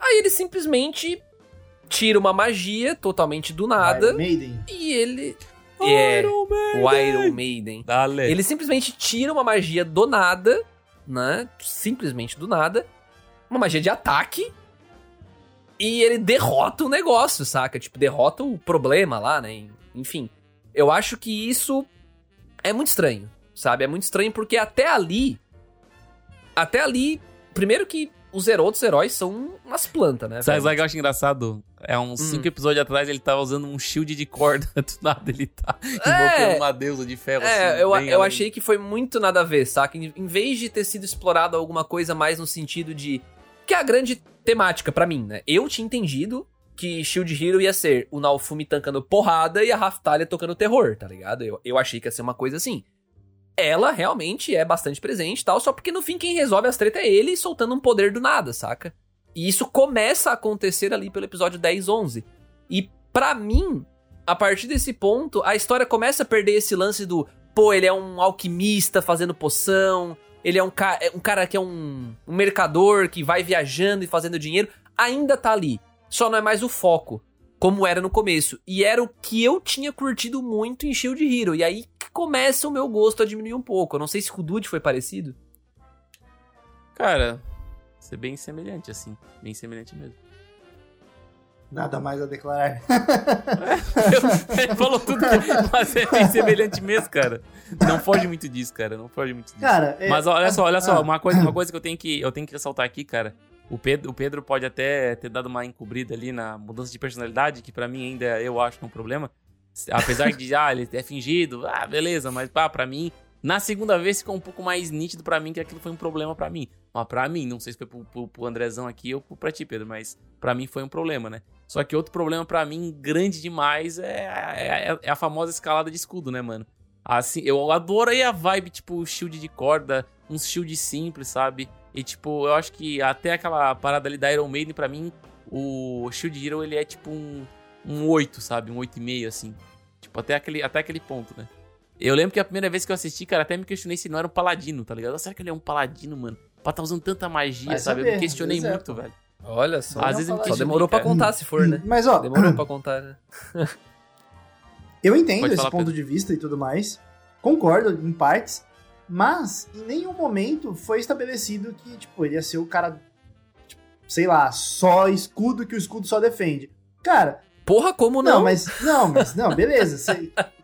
Aí ele simplesmente tira uma magia totalmente do nada Iron Maiden. e ele é Iron Man! o Iron Maiden. Dale. Ele simplesmente tira uma magia do nada, né? Simplesmente do nada. Uma magia de ataque. E ele derrota o negócio, saca? Tipo, derrota o problema lá, né? Enfim. Eu acho que isso é muito estranho, sabe? É muito estranho porque até ali. Até ali. Primeiro que os outros heróis são umas plantas, né? Sabe o que eu acho engraçado? É uns Hum. cinco episódios atrás ele tava usando um shield de corda. Do nada ele tá É. invocando uma deusa de ferro. É, assim, eu, eu além. achei que foi muito nada a ver, saca? Em, em vez de ter sido explorado alguma coisa mais no sentido de. Que é a grande temática pra mim, né? Eu tinha entendido que Shield Hero ia ser o Naofumi tancando porrada e a Raftalia tocando terror, tá ligado? Eu, eu achei que ia ser uma coisa assim. Ela realmente é bastante presente e tal, só porque no fim quem resolve as tretas é ele soltando um poder do nada, saca? E isso começa a acontecer ali pelo episódio 10, 11. E pra mim, a partir desse ponto, a história começa a perder esse lance do, pô, ele é um alquimista fazendo poção, ele é um, ca é um cara que é um, um mercador que vai viajando e fazendo dinheiro, ainda tá ali. Só não é mais o foco, como era no começo. E era o que eu tinha curtido muito em Shield Hero. E aí que começa o meu gosto a diminuir um pouco. Eu não sei se com o Dude foi parecido. Cara, ser bem semelhante, assim. Bem semelhante mesmo. Nada mais a declarar. Ele falou tudo, que- mas é bem semelhante mesmo, cara. Não foge muito disso, cara. Não foge muito disso. Cara, é- Mas olha só, olha só, Ah. uma coisa, uma coisa que eu tenho que eu tenho que ressaltar aqui, cara. O Pedro, o Pedro pode até ter dado uma encobrida ali na mudança de personalidade, que pra mim ainda eu acho que é um problema. Apesar de ah, ele é fingido, ah, beleza, mas pá, pra mim, na segunda vez ficou um pouco mais nítido pra mim que aquilo foi um problema pra mim. Mas pra mim, não sei se foi pro, pro, pro Andrezão aqui ou pra ti, Pedro, mas pra mim foi um problema, né? Só que outro problema pra mim, grande demais, é, é, é a famosa escalada de escudo, né, mano? Assim, eu adoro aí a vibe, tipo, shield de corda, uns shield simples, sabe? E, tipo, eu acho que até aquela parada ali da Iron Maiden, pra mim, o Shield Hero, ele é tipo um, um 8, sabe? Um 8,5, assim. Tipo, até aquele, até aquele ponto, né? Eu lembro que a primeira vez que eu assisti, cara, até me questionei se não era um paladino, tá ligado? Será que ele é um paladino, mano? Pra tá usando tanta magia, Vai sabe? eu saber, me questionei é, muito, velho. Olha só. Às vezes eu me Só questionei, demorou pra cara. contar se for, né? Mas ó, Demorou pra contar, né? eu entendo Pode esse falar, ponto Pedro. de vista e tudo mais. Concordo em partes. Mas em nenhum momento foi estabelecido que, tipo, ele ia ser o cara, tipo, sei lá, só escudo que o escudo só defende. Cara, Porra, como não, não? mas. Não, mas. Não, beleza.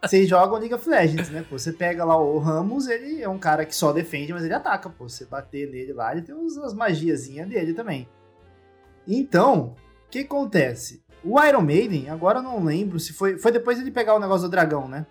Vocês jogam League of Legends, né? Pô, você pega lá o Ramos, ele é um cara que só defende, mas ele ataca, pô. Você bater nele lá, ele tem uns- as magiazinhas dele também. Então, o que acontece? O Iron Maiden, agora eu não lembro se foi. Foi depois ele pegar o negócio do dragão, né?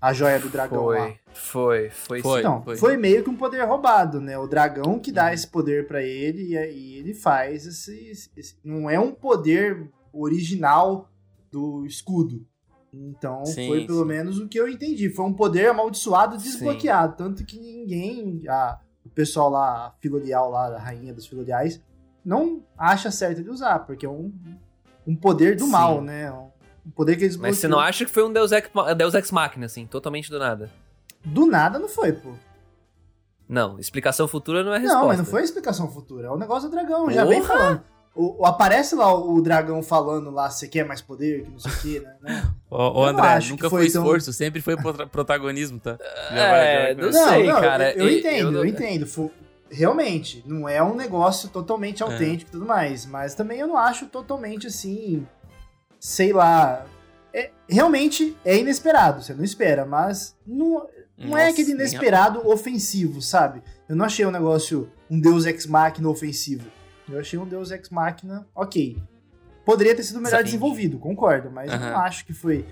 A joia do dragão lá. Foi, foi, foi. Foi. sim. Então, foi. foi. meio que um poder roubado, né? O dragão que dá esse poder pra ele e aí ele faz esse, esse- Não é um poder original do escudo. Então, Sim, foi pelo sim. menos o que eu entendi. Foi um poder amaldiçoado Sim. desbloqueado. Tanto que ninguém. a- o pessoal lá, a Filorial lá, a rainha dos Filoriais, não acha certo de usar, porque é um, um poder do Sim. mal, né? Um poder que eles Mas você não acha que foi um Deus Ex, Deus Ex Machina, assim, totalmente do nada? Do nada não foi, pô. Não, explicação futura não é resposta. Não, mas não foi explicação futura. É o negócio do dragão. Já vem Porra! falando. O, o- aparece lá o, o dragão falando lá, você quer mais poder, que não sei o que, né? né? Ô, não André, acho nunca que foi foi tão- esforço, sempre foi prota- protagonismo, tá? É, não sei, cara. Eu, eu E- entendo, eu eu, não- entendo. Fu- Realmente, não é um negócio É. totalmente autêntico e tudo mais. Mas também eu não acho totalmente assim. Sei lá. é- realmente é inesperado, você não espera, mas não, não é Nossa, aquele nem inesperado ofensivo, sabe? Eu não achei um negócio, um Deus Ex Machina ofensivo. Eu achei um Deus Ex Machina, ok. Poderia ter sido melhor desenvolvido, concordo, mas eu não acho que foi,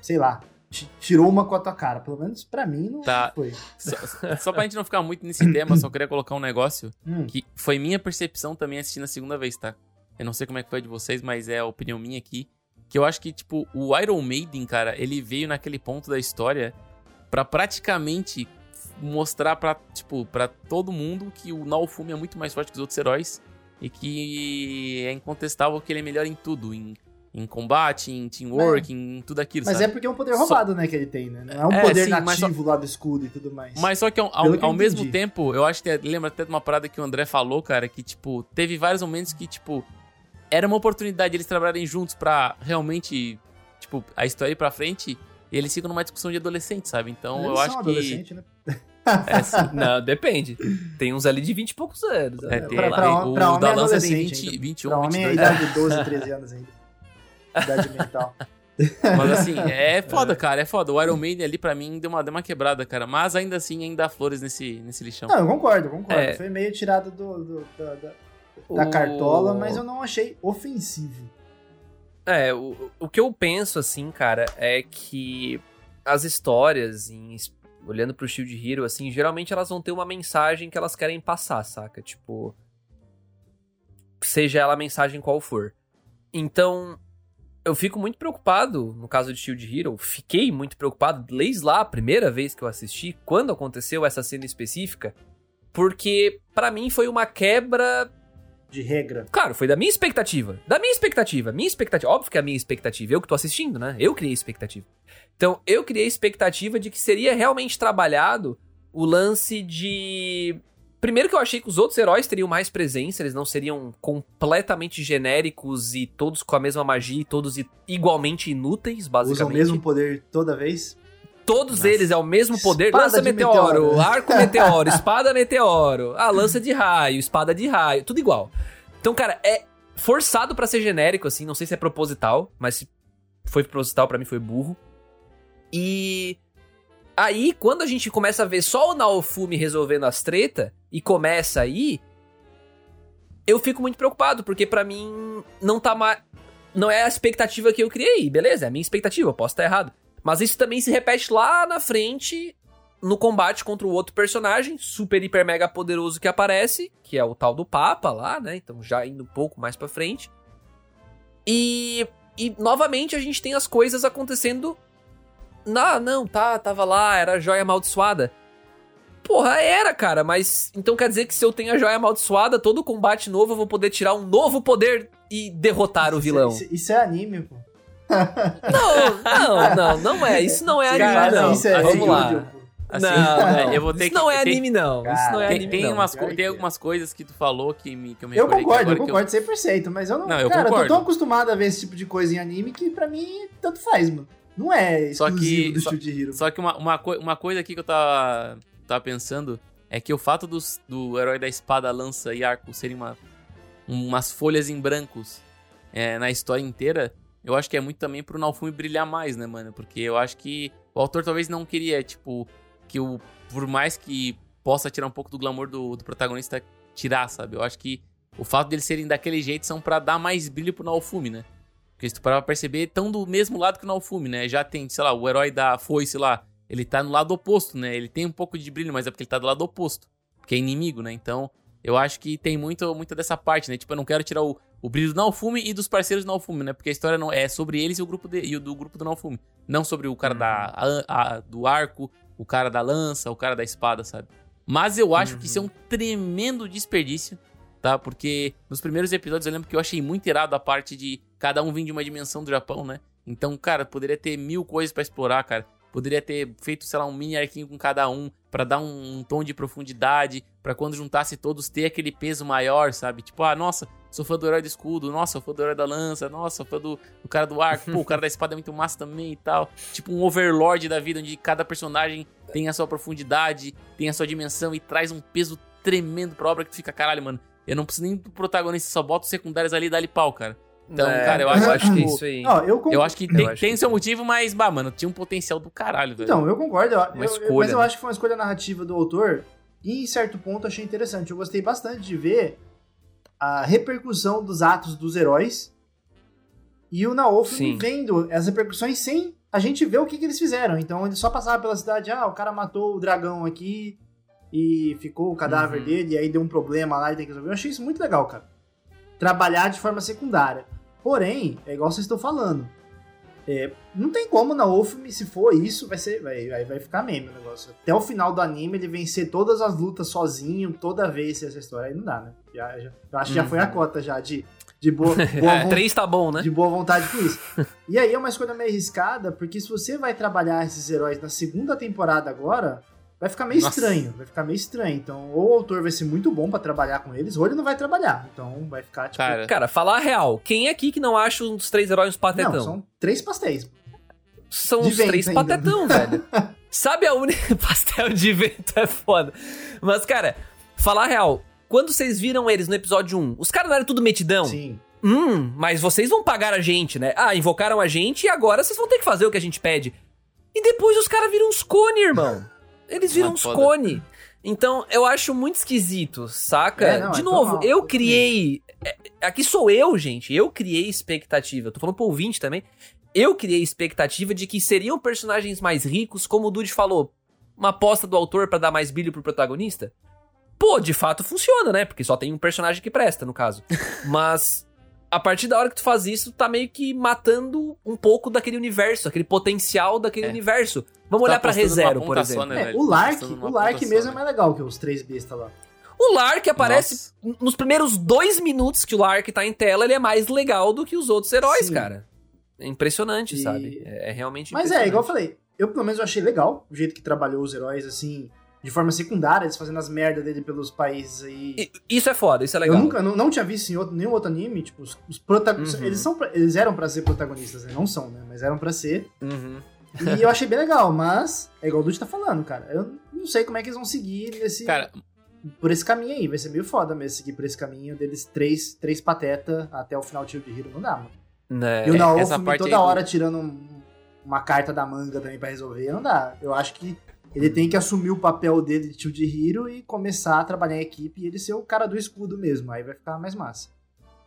sei lá, ti- tirou uma com a tua cara. Pelo menos pra mim não Tá. foi. Só, só pra gente não ficar muito nesse tema, só queria colocar um negócio Hum, que foi minha percepção também assistindo a segunda vez, tá? Eu não sei como é que foi de vocês, mas é a opinião minha aqui. Que eu acho que, tipo, o Iron Maiden, cara, ele veio naquele ponto da história pra praticamente mostrar pra, tipo, pra todo mundo que o Naofumi é muito mais forte que os outros heróis e que é incontestável que ele é melhor em tudo, em, em combate, em teamwork, em tudo aquilo, Mas sabe? é porque é um poder Só- roubado, né, que ele tem, né? Não é um É, poder sim, nativo lá do escudo e tudo mais. Mas só que ao, ao- que ao mesmo tempo, eu acho que é- lembra até de uma parada que o André falou, cara, que, tipo, teve vários momentos que, tipo, era uma oportunidade de eles trabalharem juntos pra realmente, tipo, a história ir pra frente e eles ficam numa discussão de adolescente, sabe? Então Eles eu acho que. né? É, sim. Não, depende. Tem uns ali de 20 e poucos anos. É, né? tem, pra- Lá. pra o pra homem da é lança tem adolescente 20, ainda. 21, pra homem é 22. idade de 12, 13 anos ainda. Idade mental. Mas assim, é foda, cara, é foda. O Iron Maiden ali pra mim deu uma, deu uma quebrada, cara. Mas ainda assim, ainda dá flores nesse, nesse lixão. Não, eu concordo, eu concordo. É. Foi meio tirado do, do- da, da- da O- cartola, mas eu não achei ofensivo. É, o, o que eu penso, assim, cara, é que as histórias, em olhando pro Shield Hero, assim, geralmente elas vão ter uma mensagem que elas querem passar, saca? Tipo. Seja ela a mensagem qual for. Então, eu fico muito preocupado, no caso de Shield Hero, fiquei muito preocupado desde lá, a primeira vez que eu assisti, quando aconteceu essa cena específica, porque pra mim foi uma quebra De regra. Claro, foi da minha expectativa. Da minha expectativa. Minha expectativa. Óbvio que é a minha expectativa. Eu que tô assistindo, né? Eu criei expectativa. Então, eu criei a expectativa de que seria realmente trabalhado o lance de. Primeiro que eu achei que os outros heróis teriam mais presença, eles não seriam completamente genéricos e todos com a mesma magia e todos igualmente inúteis, Usa o basicamente. mesmo poder toda vez. Todos Nossa. eles é o mesmo poder. Espada lança meteoro, meteoro. arco meteoro, espada meteoro, a lança de raio, espada de raio, tudo igual. Então, cara, é forçado pra ser genérico, assim, não sei se é proposital, mas se foi proposital, pra mim foi burro. E aí, quando a gente começa a ver só o Naofumi resolvendo as treta e começa aí, eu fico muito preocupado, porque pra mim não tá mais. Não é a expectativa que eu criei, beleza? É a minha expectativa, eu posso estar errado. Mas isso também se repete lá na frente, no combate contra o outro personagem, super, hiper, mega poderoso que aparece, que é o tal do Papa lá, né? Então já indo um pouco mais pra frente. E, e novamente a gente tem as coisas acontecendo. Não, não, tá, tava lá, era a joia amaldiçoada. Porra, era, cara, mas então quer dizer que se eu tenho a joia amaldiçoada, todo combate novo eu vou poder tirar um novo poder e derrotar o vilão. Isso, isso é anime, pô. Não, não, não, não é. Isso não é anime, Cara, não. Isso é Vamos lá. Assim, não, é, eu vou ter isso que- não é tem- anime, não. Isso não é Tem, anime, tem não. umas, tem é. algumas coisas que tu falou que, me, que eu me Eu concordo, eu concordo 100%, mas eu não. Não, eu cara, eu concordo. tô tão acostumado a ver esse tipo de coisa em anime que pra mim tanto faz, mano. Não é Só exclusivo que- do só- Shield Hero. Só que uma, uma, coi- uma coisa aqui que eu tava, tava pensando é que o fato dos, do herói da espada, lança e arco serem uma, umas folhas em brancos é, na história inteira, eu acho que é muito também pro Naofumi brilhar mais, né, mano? Porque eu acho que o autor talvez não queria, tipo, que o. Por mais que possa tirar um pouco do glamour do, do protagonista, tirar, sabe? Eu acho que o fato deles serem daquele jeito são pra dar mais brilho pro Naofumi, né? Porque se tu parar pra perceber, tão do mesmo lado que o Naofumi, né? Já tem, sei lá, o herói da foice lá, ele tá no lado oposto, né? Ele tem um pouco de brilho, mas é porque ele tá do lado oposto. Porque é inimigo, né? Então, eu acho que tem muito, muito dessa parte, né? Tipo, eu não quero tirar o, o brilho do Naofume e dos parceiros do Naofume, né? Porque a história não é sobre eles e o grupo de, e o do grupo do Naofume. Não sobre o cara da, a- a- do arco, o cara da lança, o cara da espada, sabe? Mas eu acho que isso é um tremendo desperdício, tá? Porque nos primeiros episódios eu lembro que eu achei muito irado a parte de cada um vir de uma dimensão do Japão, né? Então, cara, poderia ter mil coisas pra explorar, cara. Poderia ter feito, sei lá, um mini arquinho com cada um pra dar um, um tom de profundidade, pra quando juntasse todos ter aquele peso maior, sabe? Tipo, ah, nossa, sou fã do herói do escudo, nossa, sou fã do herói da lança, nossa, sou fã do, do cara do arco, pô, o cara da espada é muito massa também e tal. Tipo um overlord da vida, onde cada personagem tem a sua profundidade, tem a sua dimensão e traz um peso tremendo pra obra que tu fica, caralho, mano. Eu não preciso nem do protagonista, só boto os secundários ali e dá-lhe pau, cara. Então, É, cara, eu eu acho, acho que isso aí. Ó, eu. Eu acho que Eu tem, acho tem que- seu motivo, mas, bah, mano, tinha um potencial do caralho, velho. Então, eu concordo. Eu- escolha, mas eu né? acho que foi uma escolha narrativa do autor. E em certo ponto eu achei interessante. Eu gostei bastante de ver a repercussão dos atos dos heróis. E o Sim. vendo as repercussões sem a gente ver o que, que eles fizeram. Então ele só passava pela cidade, ah, o cara matou o dragão aqui e ficou o cadáver Uhum. dele, e aí deu um problema lá e tem que resolver. Eu achei isso muito legal, cara. Trabalhar de forma secundária. Porém, é igual vocês estão falando. É, não tem como na Wolfme, se for isso, vai ser. Vai, vai, vai ficar meme o negócio. Até o final do anime, ele vencer todas as lutas sozinho, toda vez essa história. Aí não dá, né? Já, já- eu acho que já foi a cota já de, de boa, boa, É, três tá bom, né? de boa vontade com isso. E aí é uma escolha meio arriscada, porque se você vai trabalhar esses heróis na segunda temporada agora, vai ficar meio Nossa. estranho. Vai ficar meio estranho. Então, ou o autor vai ser muito bom pra trabalhar com eles, ou ele não vai trabalhar. Então vai ficar tipo. Cara, Cara, falar a real, quem é aqui que não acha um dos três heróis patetão? não, são três pastéis. São os três ainda. patetão, velho. Sabe a única. Pastel de vento é foda. Mas, cara, falar a real, quando vocês viram eles no episódio 1, os caras não eram tudo metidão? Sim. Hum, mas vocês vão pagar a gente, né? Ah, invocaram a gente e agora vocês vão ter que fazer o que a gente pede. E depois os caras viram uns cone, irmão. Eles viram uns cone. Então, eu acho muito esquisito, saca? É, não, De é novo, eu criei. é, Aqui sou eu, gente. Eu criei expectativa. Tô falando pro ouvinte também. Eu criei expectativa de que seriam personagens mais ricos, como o Dude falou. Uma aposta do autor pra dar mais brilho pro protagonista. Pô, de fato funciona, né? Porque só tem um personagem que presta, no caso. Mas a partir da hora que tu faz isso, tá meio que matando um pouco daquele universo, aquele potencial daquele É. universo. Vamos olhar Tá pra apostando numa ReZero, por só, exemplo. né, É, o Lark, o Lark só, mesmo né? é mais legal que os três bestas lá. O Lark aparece Nossa. nos primeiros dois minutos que o Lark tá em tela, ele é mais legal do que os outros heróis, Sim. cara. É impressionante, E- sabe? É, é realmente Mas é, igual eu falei, eu pelo menos eu achei legal o jeito que trabalhou os heróis, assim, de forma secundária, eles fazendo as merdas dele pelos países aí. E- Isso é foda, isso é legal. Eu nunca, não, não tinha visto em outro, nenhum outro anime, tipo, os, os protagonistas. Uhum. Eles, são, eles eram pra ser protagonistas, né? Não são, né? Mas eram pra ser. Uhum. E eu achei bem legal, mas é igual o Dude tá falando, cara. Eu não sei como é que eles vão seguir nesse, Cara, por esse caminho aí. Vai ser meio foda mesmo seguir por esse caminho deles três, três pateta até o final de Hero. Não dá, mano. Né? E o Naofumi toda aí hora tirando um- uma carta da manga também pra resolver, não dá. Eu acho que ele tem que assumir o papel dele de Shield Hero e começar a trabalhar em equipe e ele ser o cara do escudo mesmo. Aí vai ficar mais massa.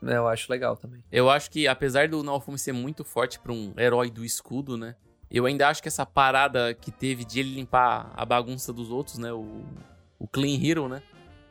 É, eu acho legal também. eu acho que apesar do Naofumi ser muito forte pra um herói do escudo, né? Eu ainda acho que essa parada que teve de ele limpar a bagunça dos outros, né? O, o Clean Hero, né?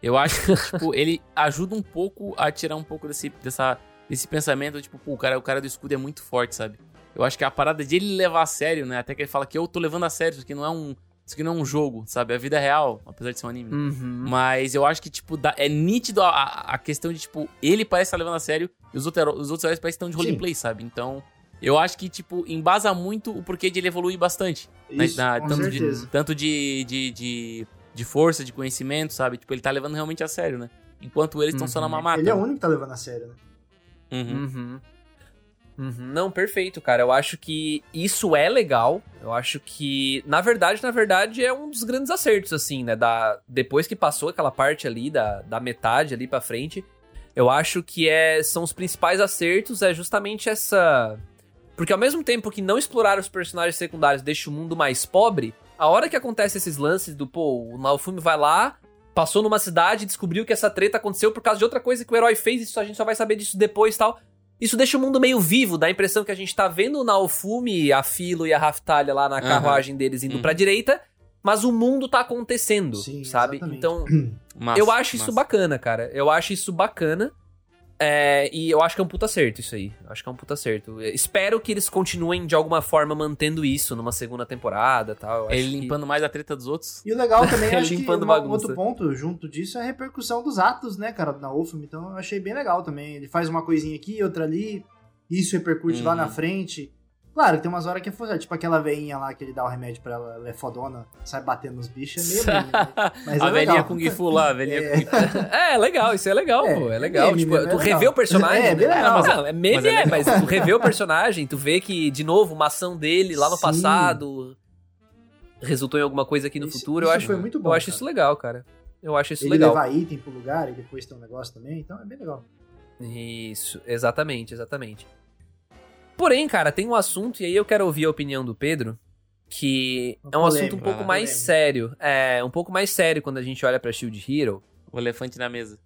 Eu acho que, tipo, ele ajuda um pouco a tirar um pouco desse, dessa, desse pensamento, tipo, pô, o cara, o cara do escudo é muito forte, sabe? Eu acho que a parada de ele levar a sério, né? Até que ele fala que eu tô levando a sério, isso aqui não é um. Isso aqui não é um jogo, sabe? É a vida real, apesar de ser um anime. né? Uhum. Mas eu acho que, tipo, dá- é nítido a, a- questão de, tipo, ele parece estar levando a sério e os, outros heró- os outros heróis parecem estão de roleplay, sabe? Então, eu acho que, tipo, embasa muito o porquê de ele evoluir bastante. né? Isso, Na- com tanto de, tanto de, de, de, de força, de conhecimento, sabe? Tipo, ele tá levando realmente a sério, né? Enquanto eles estão só na Uhum. mamata. Ele é o único que tá levando a sério, né? Uhum. Uhum. Uhum. Não, perfeito, cara. Eu acho que isso é legal. Eu acho que, na verdade, na verdade, é um dos grandes acertos, assim, né? Da, depois que passou aquela parte ali, da, da metade ali pra frente, eu acho que é, são os principais acertos, é justamente essa. Porque ao mesmo tempo que não explorar os personagens secundários deixa o mundo mais pobre, a hora que acontece esses lances do, pô, o Naofumi vai lá, passou numa cidade, descobriu que essa treta aconteceu por causa de outra coisa que o herói fez, isso a gente só vai saber disso depois e tal. Isso deixa o mundo meio vivo, dá a impressão que a gente tá vendo o Naofumi, a Filo e a Raftalha lá na carruagem deles indo Uhum. pra direita, mas o mundo tá acontecendo, Sim, sabe? exatamente. Então, Massa, eu acho isso massa. bacana, cara. Eu acho isso bacana. É, e eu acho que é um puta acerto isso aí. Eu acho que é um puta acerto. Eu Espero que eles continuem de alguma forma mantendo isso numa segunda temporada e tal. Eu acho Ele que- limpando mais a treta dos outros. E o legal também, acho que bagunça. outro ponto junto disso é a repercussão dos atos, né, cara, na UFM. Então eu achei bem legal também. Ele faz uma coisinha aqui, outra ali, isso repercute lá Uhum. na frente. Claro, tem umas horas que é foda, tipo aquela veinha lá que ele dá o remédio pra ela, ela é fodona, sai batendo nos bichos, é meio meme, né? Mas a é velhinha legal. Kung Fu lá, a velhinha É. Kung Fu. É, legal, isso é legal, É, pô. É é legal. meme, tipo, né? tu É revê legal. o personagem. É, bem né? legal. Mas, não, é meme, Mas é é, mas tu revê o personagem, tu vê que, de novo, uma ação dele lá no Sim. passado resultou em alguma coisa aqui no Isso- futuro. eu isso acho, foi muito bom, eu acho cara. isso legal, cara. Eu acho isso Ele legal. levar item pro lugar e depois tem um negócio também, então é bem legal. Isso, exatamente, exatamente. Porém, cara, tem um assunto, e aí eu quero ouvir a opinião do Pedro, que é um Polêmico, assunto um pouco mais polêmico. sério. É, um pouco mais sério quando a gente olha pra Shield Hero, O elefante na mesa.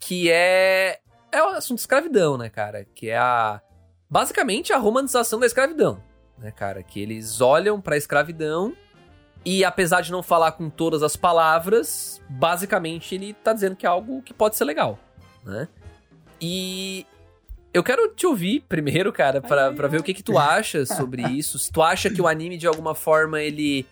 que é. É o assunto de escravidão, né, cara? Que é a. Basicamente a romantização da escravidão, né, cara? Que eles olham pra escravidão e, apesar de não falar com todas as palavras, basicamente ele tá dizendo que é algo que pode ser legal, né? E. Eu quero te ouvir primeiro, cara, pra, pra ver o que, que tu acha sobre isso. Se tu acha que o anime, de alguma forma, ele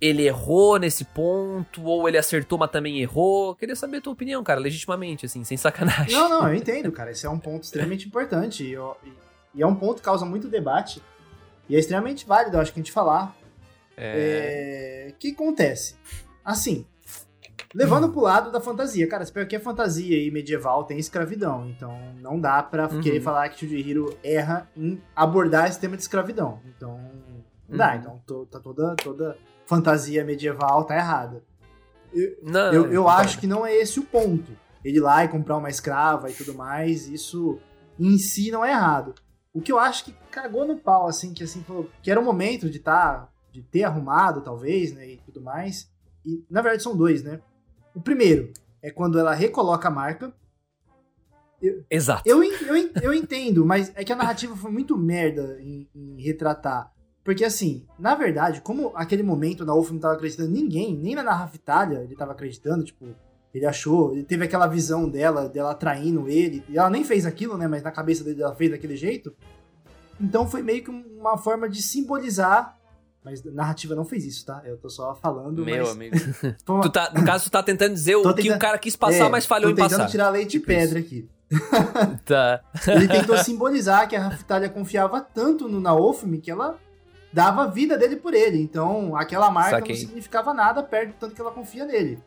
ele errou nesse ponto, ou ele acertou, mas também errou. Queria saber a tua opinião, cara, legitimamente, assim, sem sacanagem. Não, não, eu entendo, cara. Esse é um ponto extremamente importante. E, e é um ponto que causa muito debate. E é extremamente válido, eu acho que a gente falar. É... É, O que acontece? Assim, levando pro lado da fantasia. Cara, espero que a fantasia e medieval tem escravidão. Então não dá pra Uhum. querer falar que Shield Hero erra em abordar esse tema de escravidão. Então, não dá. Uhum. Então tá toda, toda fantasia medieval tá errada. Não, Eu, eu concordo. acho que não é esse o ponto. Ele ir lá e comprar uma escrava e tudo mais, isso em si não é errado. O que eu acho que cagou no pau, assim, que assim, falou que era o momento de tá, de ter arrumado, talvez, né, e tudo mais. E, na verdade, são dois, né? O primeiro é quando ela recoloca a marca. Exato. Eu, en- eu, en- eu entendo, mas é que a narrativa foi muito merda em, em retratar. Porque, assim, na verdade, como aquele momento na UF não tava acreditando em ninguém, nem na Narravitalha ele tava acreditando, tipo, ele achou, ele teve aquela visão dela, dela traindo ele, e ela nem fez aquilo, né, mas na cabeça dele ela fez daquele jeito. Então foi meio que uma forma de simbolizar, mas a narrativa não fez isso, tá? Eu tô só falando, Meu mas amigo. Tu tá, no caso, tu tá tentando dizer Tô o que tentando- o cara quis passar, É, mas falhou tô em tentando passar. tirar leite Tipo de pedra aqui. Tá. Ele tentou simbolizar que a Raftalia confiava tanto no Naofumi que ela dava a vida dele por ele. Então, aquela marca Saquei. não significava nada perto do tanto que ela confia nele.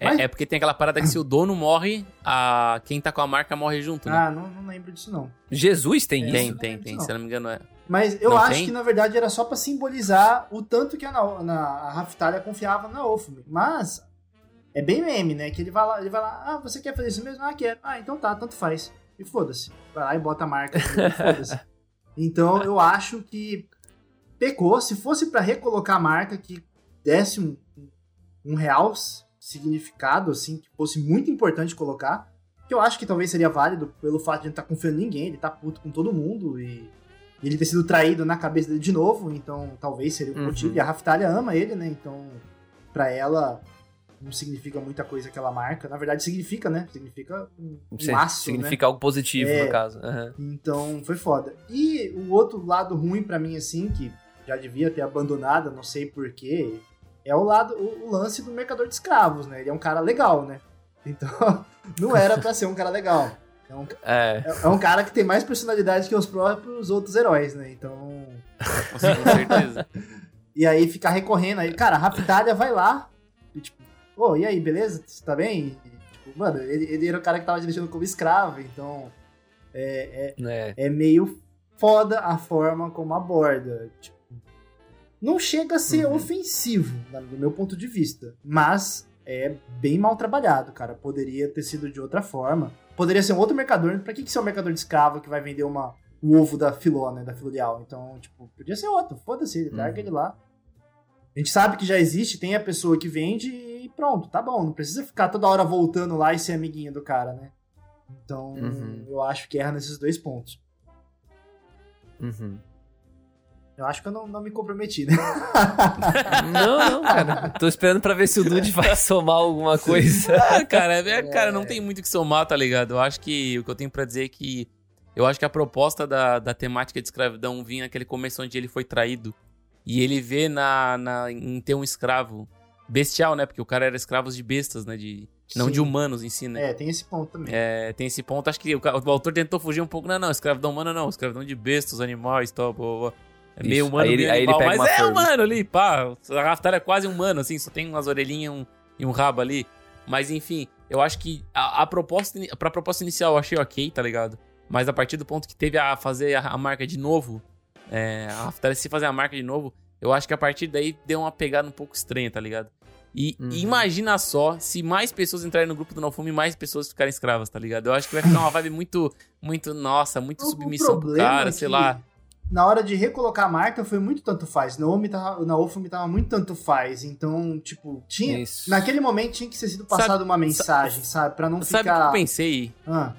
Mas- É, é porque tem aquela parada que se o dono morre, a... quem tá com a marca morre junto, né? Ah, não, não lembro disso não. Jesus tem É, isso? tem, tem, tem. Se não me engano, é. Mas eu Não acho tem? que na verdade era só pra simbolizar o tanto que a, Na, na, a Raftalia confiava na Naofumi. Mas é bem meme, né? Que ele vai lá, ele vai lá, ah, você quer fazer isso mesmo? Ah, quero. Ah, então tá, tanto faz. E foda-se. Vai lá e bota a marca foda-se. Então eu acho que pecou. Se fosse pra recolocar a marca que desse um, um real significado, assim, que fosse muito importante colocar, que eu acho que talvez seria válido pelo fato de ele não estar confiando em ninguém, ele tá puto com todo mundo e e ele ter sido traído na cabeça dele de novo, então talvez seria o Uhum. motivo. E a Raftalia ama ele, né? Então, pra ela, não significa muita coisa aquela marca. Na verdade, significa, né? Significa um, Sim, laço, né? significa algo positivo, É. no caso. Aham. Então, foi foda. E o outro lado ruim pra mim, assim, que já devia ter abandonado, não sei porquê, é o lado, o, o lance do mercador de escravos, né? Ele é um cara legal, né? Então, não era pra ser um cara legal. É um, É. é- é um cara que tem mais personalidade que os próprios outros heróis, né? Então, Com certeza. E aí ficar recorrendo aí. Cara, a Raptalia vai lá e tipo, ô, e aí, beleza? Você tá bem? E, tipo, mano, ele, ele era o cara que tava dirigindo como escravo, então é, É. é, é meio foda a forma como aborda. Tipo, não chega a ser Uhum. ofensivo, do meu ponto de vista, mas é bem mal trabalhado, cara. Poderia ter sido de outra forma. Poderia ser um outro mercador. Pra que, que ser um mercador de escravo que vai vender uma, o ovo da Filó, né? Da Filolial. Então, tipo, podia ser outro. Foda-se, larga Uhum. ele lá. A gente sabe que já existe, tem a pessoa que vende e pronto, tá bom. Não precisa ficar toda hora voltando lá e ser amiguinho do cara, né? Então, Uhum. eu acho que erra nesses dois pontos. Uhum. Eu acho que eu não, não me comprometi, né? Não, não, cara. Tô esperando pra ver se o Dude vai somar alguma coisa. Ah, cara, é, cara, não tem muito o que somar, tá ligado? Eu acho que o que eu tenho pra dizer é que. Eu acho que a proposta da, da temática de escravidão vinha naquele começo onde ele foi traído. E ele vê na, na, em ter um escravo bestial, né? Porque o cara era escravo de bestas, né? De, não de humanos em si, né? É, tem esse ponto também. É, tem esse ponto. Acho que o, o autor tentou fugir um pouco. Não, não, escravidão humana não. Escravidão de bestas, animais, tal, blá, blá, blá. É meio Isso. humano, Aí ele- meio aí animal. Mas é humano ali, pá. A Raftar é quase humano, assim. Só tem umas orelhinhas e um, e um rabo ali. Mas enfim, eu acho que a, a proposta, pra proposta inicial eu achei ok, tá ligado? Mas a partir do ponto que teve a fazer a, a marca de novo, é, a Raftar se fazer a marca de novo, eu acho que a partir daí deu uma pegada um pouco estranha, tá ligado? E Uhum. imagina só se mais pessoas entrarem no grupo do Naofumi, mais pessoas ficarem escravas, tá ligado? Eu acho que vai ficar uma vibe muito, muito, nossa, muito O- submissão pro cara, é sei que lá. Na hora de recolocar a marca foi muito tanto faz. Naomi tava, na Ofumi tava muito tanto faz. Então, tipo, tinha. Isso. Naquele momento tinha que ser sido passado uma mensagem, sabe? Pra não Sabe o que ficar. eu pensei? Ah,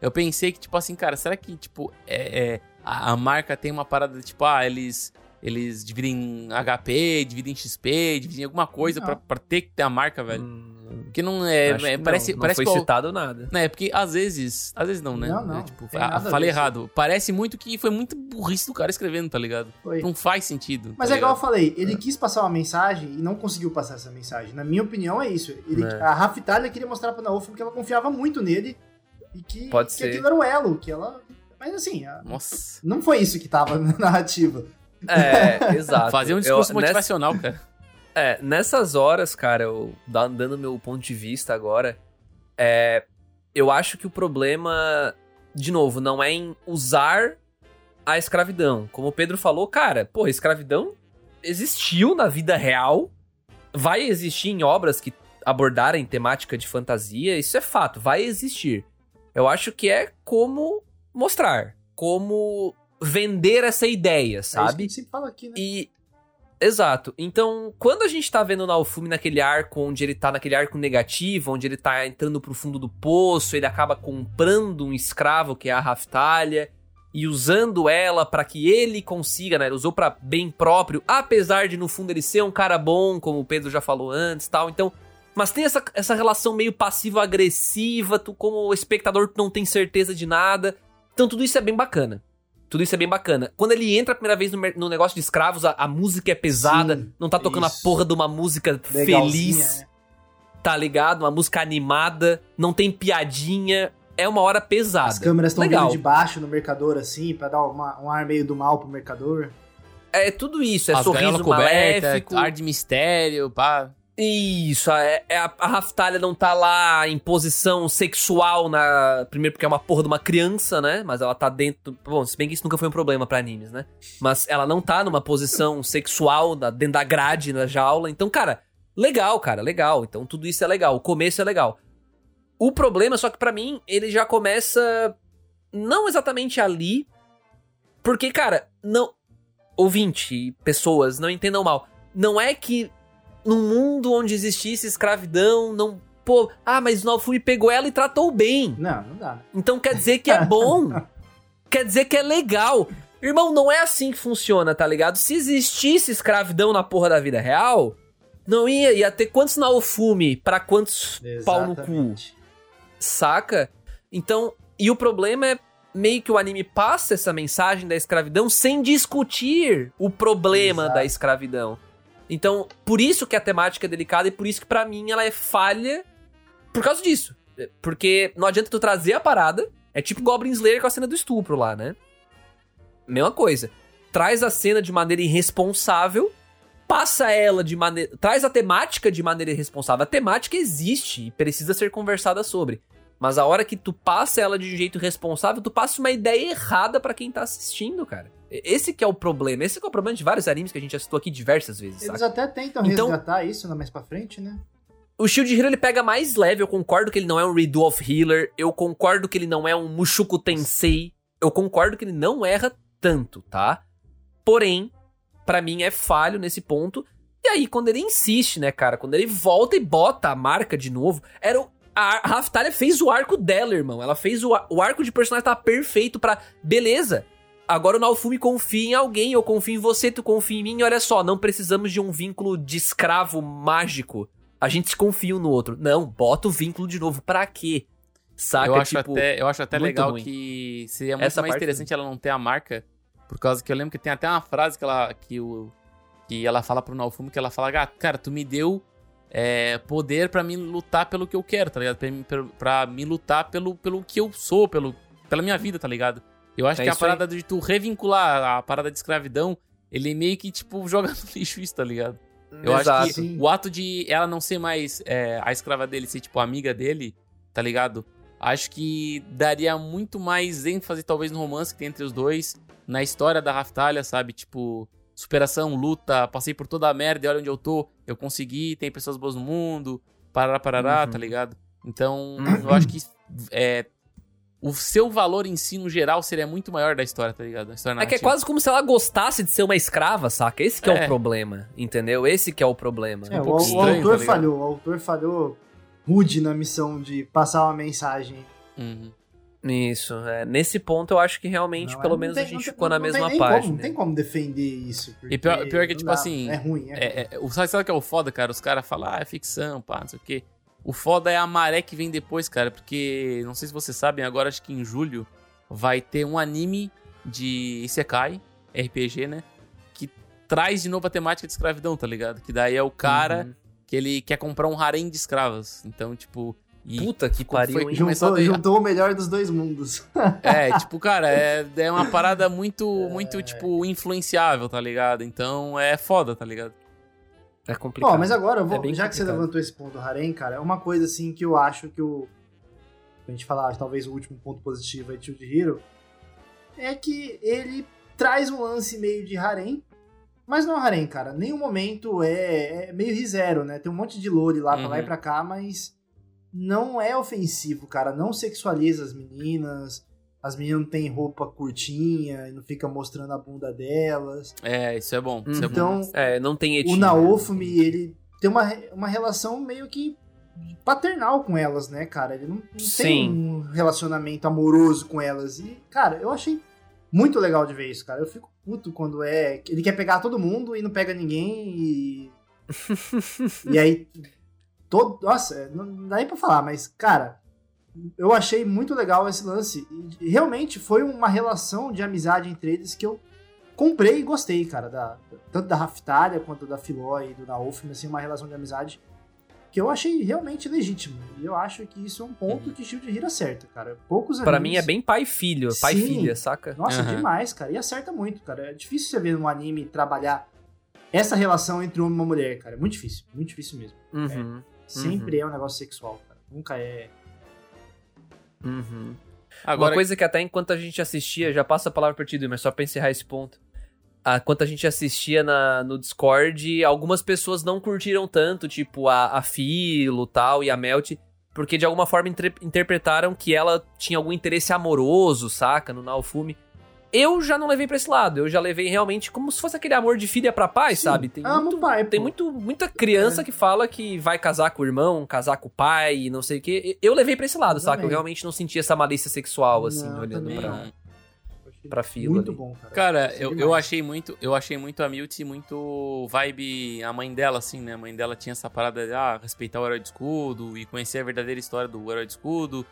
Eu pensei que, tipo assim, cara, será que, tipo, é, é, a, a marca tem uma parada, tipo, ah, eles, eles dividem HP, dividem XP, dividem alguma coisa pra ter que ter a marca, velho? Hum, Porque não é, é, que parece, não, não parece foi que o- citado nada. Né, porque às vezes. Às vezes não, né? Não, não, É, tipo, a falei errado. Parece muito que foi muito burrice do cara escrevendo, tá ligado? foi. Não faz sentido. Mas tá é igual eu falei, ele quis passar uma mensagem e não conseguiu passar essa mensagem. Na minha opinião, é isso. Ele, É. A Rafitalia queria mostrar pra Naofumi que ela confiava muito nele e que, Pode que ser. aquilo era o elo, que ela. Mas assim, a- Nossa. não foi isso que tava na narrativa. É, exato. Fazer um discurso Eu- motivacional, cara. É, nessas horas, cara, eu dando meu ponto de vista agora, é, eu acho que o problema, de novo, não é em usar a escravidão. Como o Pedro falou, cara, pô, a escravidão existiu na vida real, vai existir em obras que abordarem temática de fantasia, isso é fato, vai existir. Eu acho que é como mostrar, como vender essa ideia, É isso que sabe? a gente sempre fala aqui, né? E. Exato. Então, quando a gente tá vendo o Naofumi naquele arco onde ele tá naquele arco negativo, onde ele tá entrando pro fundo do poço, ele acaba comprando um escravo que é a Raftalia e usando ela pra que ele consiga, né? Ele usou pra bem próprio, apesar de no fundo ele ser um cara bom, como o Pedro já falou antes, tal. Então, mas tem essa, essa relação meio passivo-agressiva, tu como espectador tu não tem certeza de nada. Então tudo isso é bem bacana. Tudo isso é bem bacana. Quando ele entra a primeira vez no, no negócio de escravos, a, a música é pesada, Sim, não tá tocando isso. a porra de uma música Legalzinha, feliz, né? tá ligado? Uma música animada, não tem piadinha. É uma hora pesada. As câmeras estão vindo de baixo no mercador, assim, pra dar uma- um ar meio do mal pro mercador. É tudo isso, é As sorriso maléfico. ar de mistério, pá. Isso, é, é a, a Raftalia não tá lá em posição sexual na. Primeiro porque é uma porra de uma criança, né? Mas ela tá dentro. Bom, se bem que isso nunca foi um problema pra animes, né? Mas ela não tá numa posição sexual dentro da grade, na jaula. Então, cara, legal, cara, legal. Então tudo isso é legal. O começo é legal. O problema, só que pra mim, ele já começa. Não exatamente ali. Porque, cara, não. Ouvinte, pessoas, não entendam mal. Não é que num mundo onde existisse escravidão, não. Pô, ah, mas o Naofumi pegou ela e tratou bem. Não, não dá? Então quer dizer que é bom. quer dizer que é legal. Irmão, não é assim que funciona, tá ligado? Se existisse escravidão na porra da vida real, não ia, ia ter quantos Naofumi pra quantos pau no cu, Exatamente. saca? Então, e o problema é meio que o anime passa essa mensagem da escravidão sem discutir o problema Exato. da escravidão. Então, por isso que a temática é delicada e por isso que pra mim ela é falha por causa disso. É, Porque não adianta tu trazer a parada, é tipo Goblin Slayer com a cena do estupro lá, né? Mesma coisa. Traz a cena de maneira irresponsável, passa ela de maneira. Traz a temática de maneira irresponsável. A temática existe e precisa ser conversada sobre. Mas a hora que tu passa ela de um jeito responsável, tu passa uma ideia errada pra quem tá assistindo, cara. Esse que é o problema. Esse que é o problema de vários animes que a gente já citou aqui diversas vezes, Eles saca? até tentam Então- resgatar isso né, mais pra frente, né? O Shield Hero ele pega mais leve, eu concordo que ele não é um Redo of Healer, eu concordo que ele não é um Mushoku Tensei, eu concordo que ele não erra tanto, tá? Porém, pra mim é falho nesse ponto. E aí, quando ele insiste, né, cara, quando ele volta e bota a marca de novo, era o. A Raftalia fez o arco dela, irmão. Ela fez o, ar- o arco de personagem tá perfeito pra. Beleza. Agora o Naofumi confia em alguém, eu confio em você, tu confia em mim, olha só, não precisamos de um vínculo de escravo mágico. A gente se confia um no outro. Não, bota o vínculo de novo, pra quê? Saca, eu acho tipo, até, eu acho até legal ruim. que seria muito Essa mais interessante ela não ter a marca, por causa que eu lembro que tem até uma frase que ela que o que ela fala pro Naofumi que ela fala, "Ah, cara, tu me deu é, poder pra me lutar pelo que eu quero, tá ligado? Pra, me- pra- pra me lutar pelo, pelo que eu sou, pelo, pela minha vida, tá ligado? Eu acho É que a isso aí. parada de tu revincular a parada de escravidão, ele meio que, tipo, joga no lixo isso, tá ligado? Eu Exato. acho que o ato de ela não ser mais é, a escrava dele, ser, tipo, amiga dele, tá ligado? Acho que daria muito mais ênfase, talvez, no romance que tem entre os dois, na história da Raftalha, sabe? Tipo, superação, luta, passei por toda a merda e olha onde eu tô, eu consegui, tem pessoas boas no mundo, parará, parará, Uhum. tá ligado? Então, eu acho que é, o seu valor em si, no geral, seria muito maior da história, tá ligado? A história É que é quase como se ela gostasse de ser uma escrava, saca? Esse que é, É. o problema, entendeu? Esse que é o problema. É, um o, pouco o estranho, autor tá falhou, o autor falhou rude na missão de passar uma mensagem. Uhum. Isso, é. Nesse ponto eu acho que realmente, Não, pelo não menos, tem- a gente tem- ficou na mesma página. Como, não tem como defender isso. E pior- pior que, tipo dá, assim, É ruim, é, ruim. É, é, sabe o que é o foda, cara? Os caras falam, ah, é ficção, pá, não sei o quê. O foda é a maré que vem depois, cara, porque não sei se vocês sabem, agora acho que em julho vai ter um anime de Isekai, RPG, né? Que traz de novo a temática de escravidão, tá ligado? Que daí é o cara Uhum. que ele quer comprar um harém de escravas. Então, tipo. E, Puta que como pariu, foi- juntou, daí- juntou o melhor dos dois mundos. É, tipo, cara, é, é uma parada muito, muito, tipo, influenciável, tá ligado? Então é foda, tá ligado? É complicado. Ó, mas agora, vou, É já que você levantou esse ponto do Harem, cara, é uma coisa assim que eu acho que o. A gente falar, talvez o último ponto positivo aí de Shield Hero, é que ele traz um lance meio de Harem, mas não é Harem, cara. Nenhum momento é, é meio rizero, né? Tem um monte de lore lá pra lá e Uhum. pra cá, mas não é ofensivo, cara. Não sexualiza as meninas. As meninas não têm roupa curtinha e não fica mostrando a bunda delas. É, isso é bom. Isso é bom. Então, É, não tem etnia. o Naofumi, ele tem uma, uma relação meio que paternal com elas, né, cara? Ele não, não tem um relacionamento amoroso com elas. E, cara, eu achei muito legal de ver isso, cara. Eu fico puto quando é. Ele quer pegar todo mundo e não pega ninguém e. e aí. Todo, nossa, não dá nem pra falar, mas, cara, eu achei muito legal esse lance. E realmente foi uma relação de amizade entre eles que eu comprei e gostei, cara. Da, tanto da Raftalha quanto da Filó e do Naofim, assim, uma relação de amizade que eu achei realmente legítimo. E eu acho que isso é um ponto que Shield Hero acerta, cara. Poucos Pra animes- mim é bem pai e filho, pai e Sim. filha, saca? Nossa, Aham. demais, cara. E acerta muito, cara. É difícil você ver num anime trabalhar essa relação entre um homem e uma mulher, cara. É muito difícil. Muito difícil mesmo. Uhum, Sempre é um negócio sexual, cara. Nunca é. Uhum. Agora, Uma coisa que até enquanto a gente assistia, já passa a palavra pra ti, mas só pra encerrar esse ponto. Ah, Enquanto a gente assistia na, no Discord, algumas pessoas não curtiram tanto, tipo a, a Filo tal, e a Melt, porque de alguma forma intre- interpretaram que ela tinha algum interesse amoroso, saca, no Naofumi. Eu já não levei pra esse lado, eu já levei realmente como se fosse aquele amor de filha pra pai, Sim, sabe? Tem amo muito, o pai, tem muito, muita criança É. que fala que vai casar com o irmão, casar com o pai, e não sei o quê. Eu levei pra esse lado, Eu saca? Eu realmente não senti essa malícia sexual, assim, Não, olhando também pra... pra fila Muito ali. bom, cara. Cara, eu, eu achei muito, eu achei muito a Milty muito vibe a mãe dela, assim, né? A mãe dela tinha essa parada de ah, respeitar o herói de escudo e conhecer a verdadeira história do herói de escudo.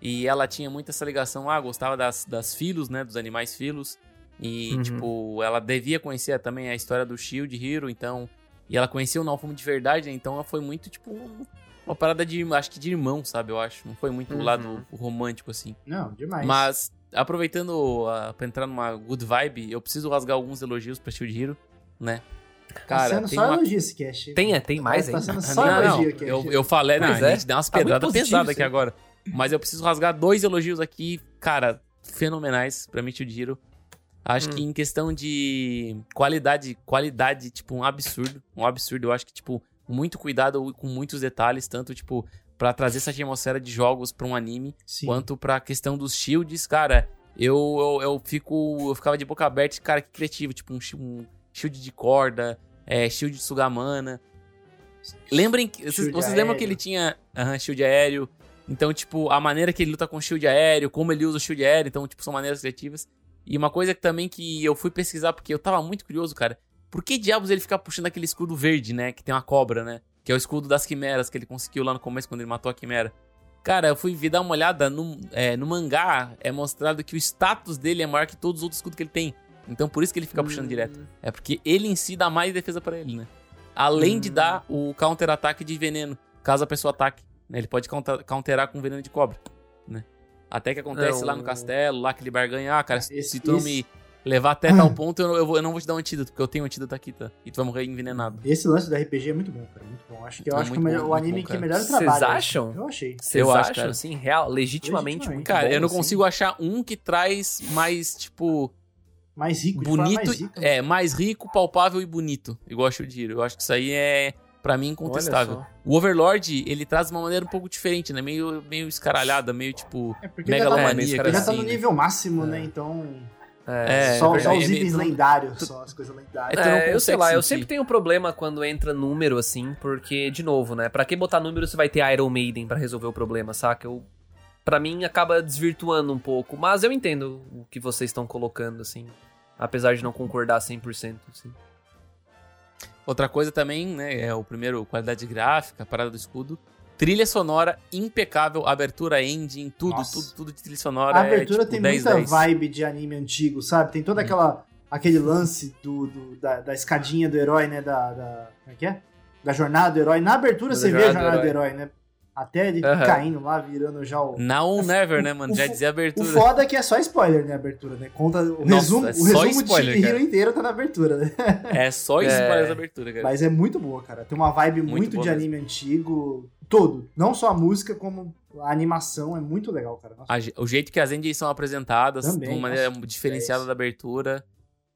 E ela tinha muito essa ligação, ah, gostava das, das filos, né? Dos animais filos. E, Uhum. tipo, ela devia conhecer também a história do Shield Hero, então. E ela conhecia o Naofumi de verdade, né? Então ela foi muito, tipo, um- uma parada de, acho que de irmão, sabe? Eu acho. Não foi muito o Uhum. lado romântico, assim. Não, demais. Mas, aproveitando uh, pra entrar numa good vibe, eu preciso rasgar alguns elogios pra Shield Hero, né? tá Cara, sendo tem só uma... elogio esse cast. Tem, é, tem mais Tá ainda. sendo só não, não, elogio aqui. eu, eu falei, não, Pois a é. gente deu umas Tá pedradas pesadas aqui agora. Mas eu preciso rasgar dois elogios aqui, cara, fenomenais pra mim, Shield Hero. Acho Hum. que em questão de qualidade, qualidade, tipo, um absurdo. Um absurdo. Eu acho que, tipo, muito cuidado com muitos detalhes, tanto, tipo, pra trazer essa atmosfera de jogos pra um anime, Sim. quanto pra questão dos shields, cara, eu, eu, eu fico. Eu ficava de boca aberta, cara, que criativo, tipo, um, um shield de corda, é, shield de Sugamana. Lembrem que. Vocês, vocês lembram que ele tinha aham, shield aéreo? Então, tipo, a maneira que ele luta com shield aéreo, como ele usa o shield aéreo, então, tipo, são maneiras criativas. E uma coisa que também que eu fui pesquisar, porque eu tava muito curioso, cara. Por que diabos ele fica puxando aquele escudo verde, né? Que tem uma cobra, né? Que é o escudo das quimeras que ele conseguiu lá no começo quando ele matou a quimera. Cara, eu fui dar uma olhada no, é, no mangá, é mostrado que o status dele é maior que todos os outros escudos que ele tem. Então por isso que ele fica puxando Hum. direto. É porque ele em si dá mais defesa pra ele, né? Além de Hum. dar o counter-ataque de veneno, caso a pessoa ataque. Né? Ele pode counter- counterar com veneno de cobra, né? Até que acontece Não. lá no castelo, lá que ele barganha. Ah, cara, se- Esse- se tu esse- me levar até tal ponto, eu, eu vou- eu não vou te dar um antídoto, porque eu tenho um antídoto aqui, tá? E tu vai morrer envenenado. Esse lance do RPG é muito bom, cara. Muito bom. Acho que eu É acho que muito o, melhor- bom, o anime bom, que melhor Vocês trabalha. acham? Eu achei. Vocês Eu acho, acham, cara. assim, real, legitimamente, Legitimamente. muito Cara, bom, eu não assim? consigo achar um que traz mais, tipo, Mais rico, bonito. mais rica. né? É, mais rico, palpável e bonito. Igual a Hero. Eu acho que isso aí é, pra mim, incontestável. O Overlord, ele traz de uma maneira um pouco diferente, né? Meio, meio escaralhada, meio tipo. É porque ele já tá, Megalomaníaca, cara, ele já tá assim, no né? nível máximo, É. né? Então. É, É, só, verdade. só os É, itens tu- lendários, só as coisas lendárias. É, É, eu sei lá, eu sentir. sempre tenho um problema quando entra número assim, porque, de novo, né? Pra que botar número se vai ter Iron Maiden pra resolver o problema, saca? Eu, pra mim acaba desvirtuando um pouco, mas eu entendo o que vocês estão colocando, assim. Apesar de não concordar 100%, assim. Outra coisa também, né? É o primeiro, qualidade gráfica, parada do escudo. Trilha sonora impecável, abertura engine, tudo, Nossa. tudo, tudo de trilha sonora. A abertura é, tipo, tem 10, muita 10. vibe de anime antigo, sabe? Tem toda aquela aquele lance do, do- da, da escadinha do herói, né? Da, da. Como é que é? Da jornada do herói. Na abertura Da você vê a jornada do jornada do herói, né? Até ele caindo lá, virando já o. Now or never, né, mano? o Já dizia O abertura. foda é que é só spoiler, né? Abertura, né? Conta o Nossa, resumo, é o resumo spoiler, de cara. inteiro tá na abertura, né? É só É. para essa abertura, cara. Mas é muito boa, cara. Tem uma vibe Muito muito, de mesmo. anime antigo. Todo. Não só a música, como a animação é muito legal, cara. A o jeito que as engines são apresentadas, Também, de uma maneira diferenciada é da abertura.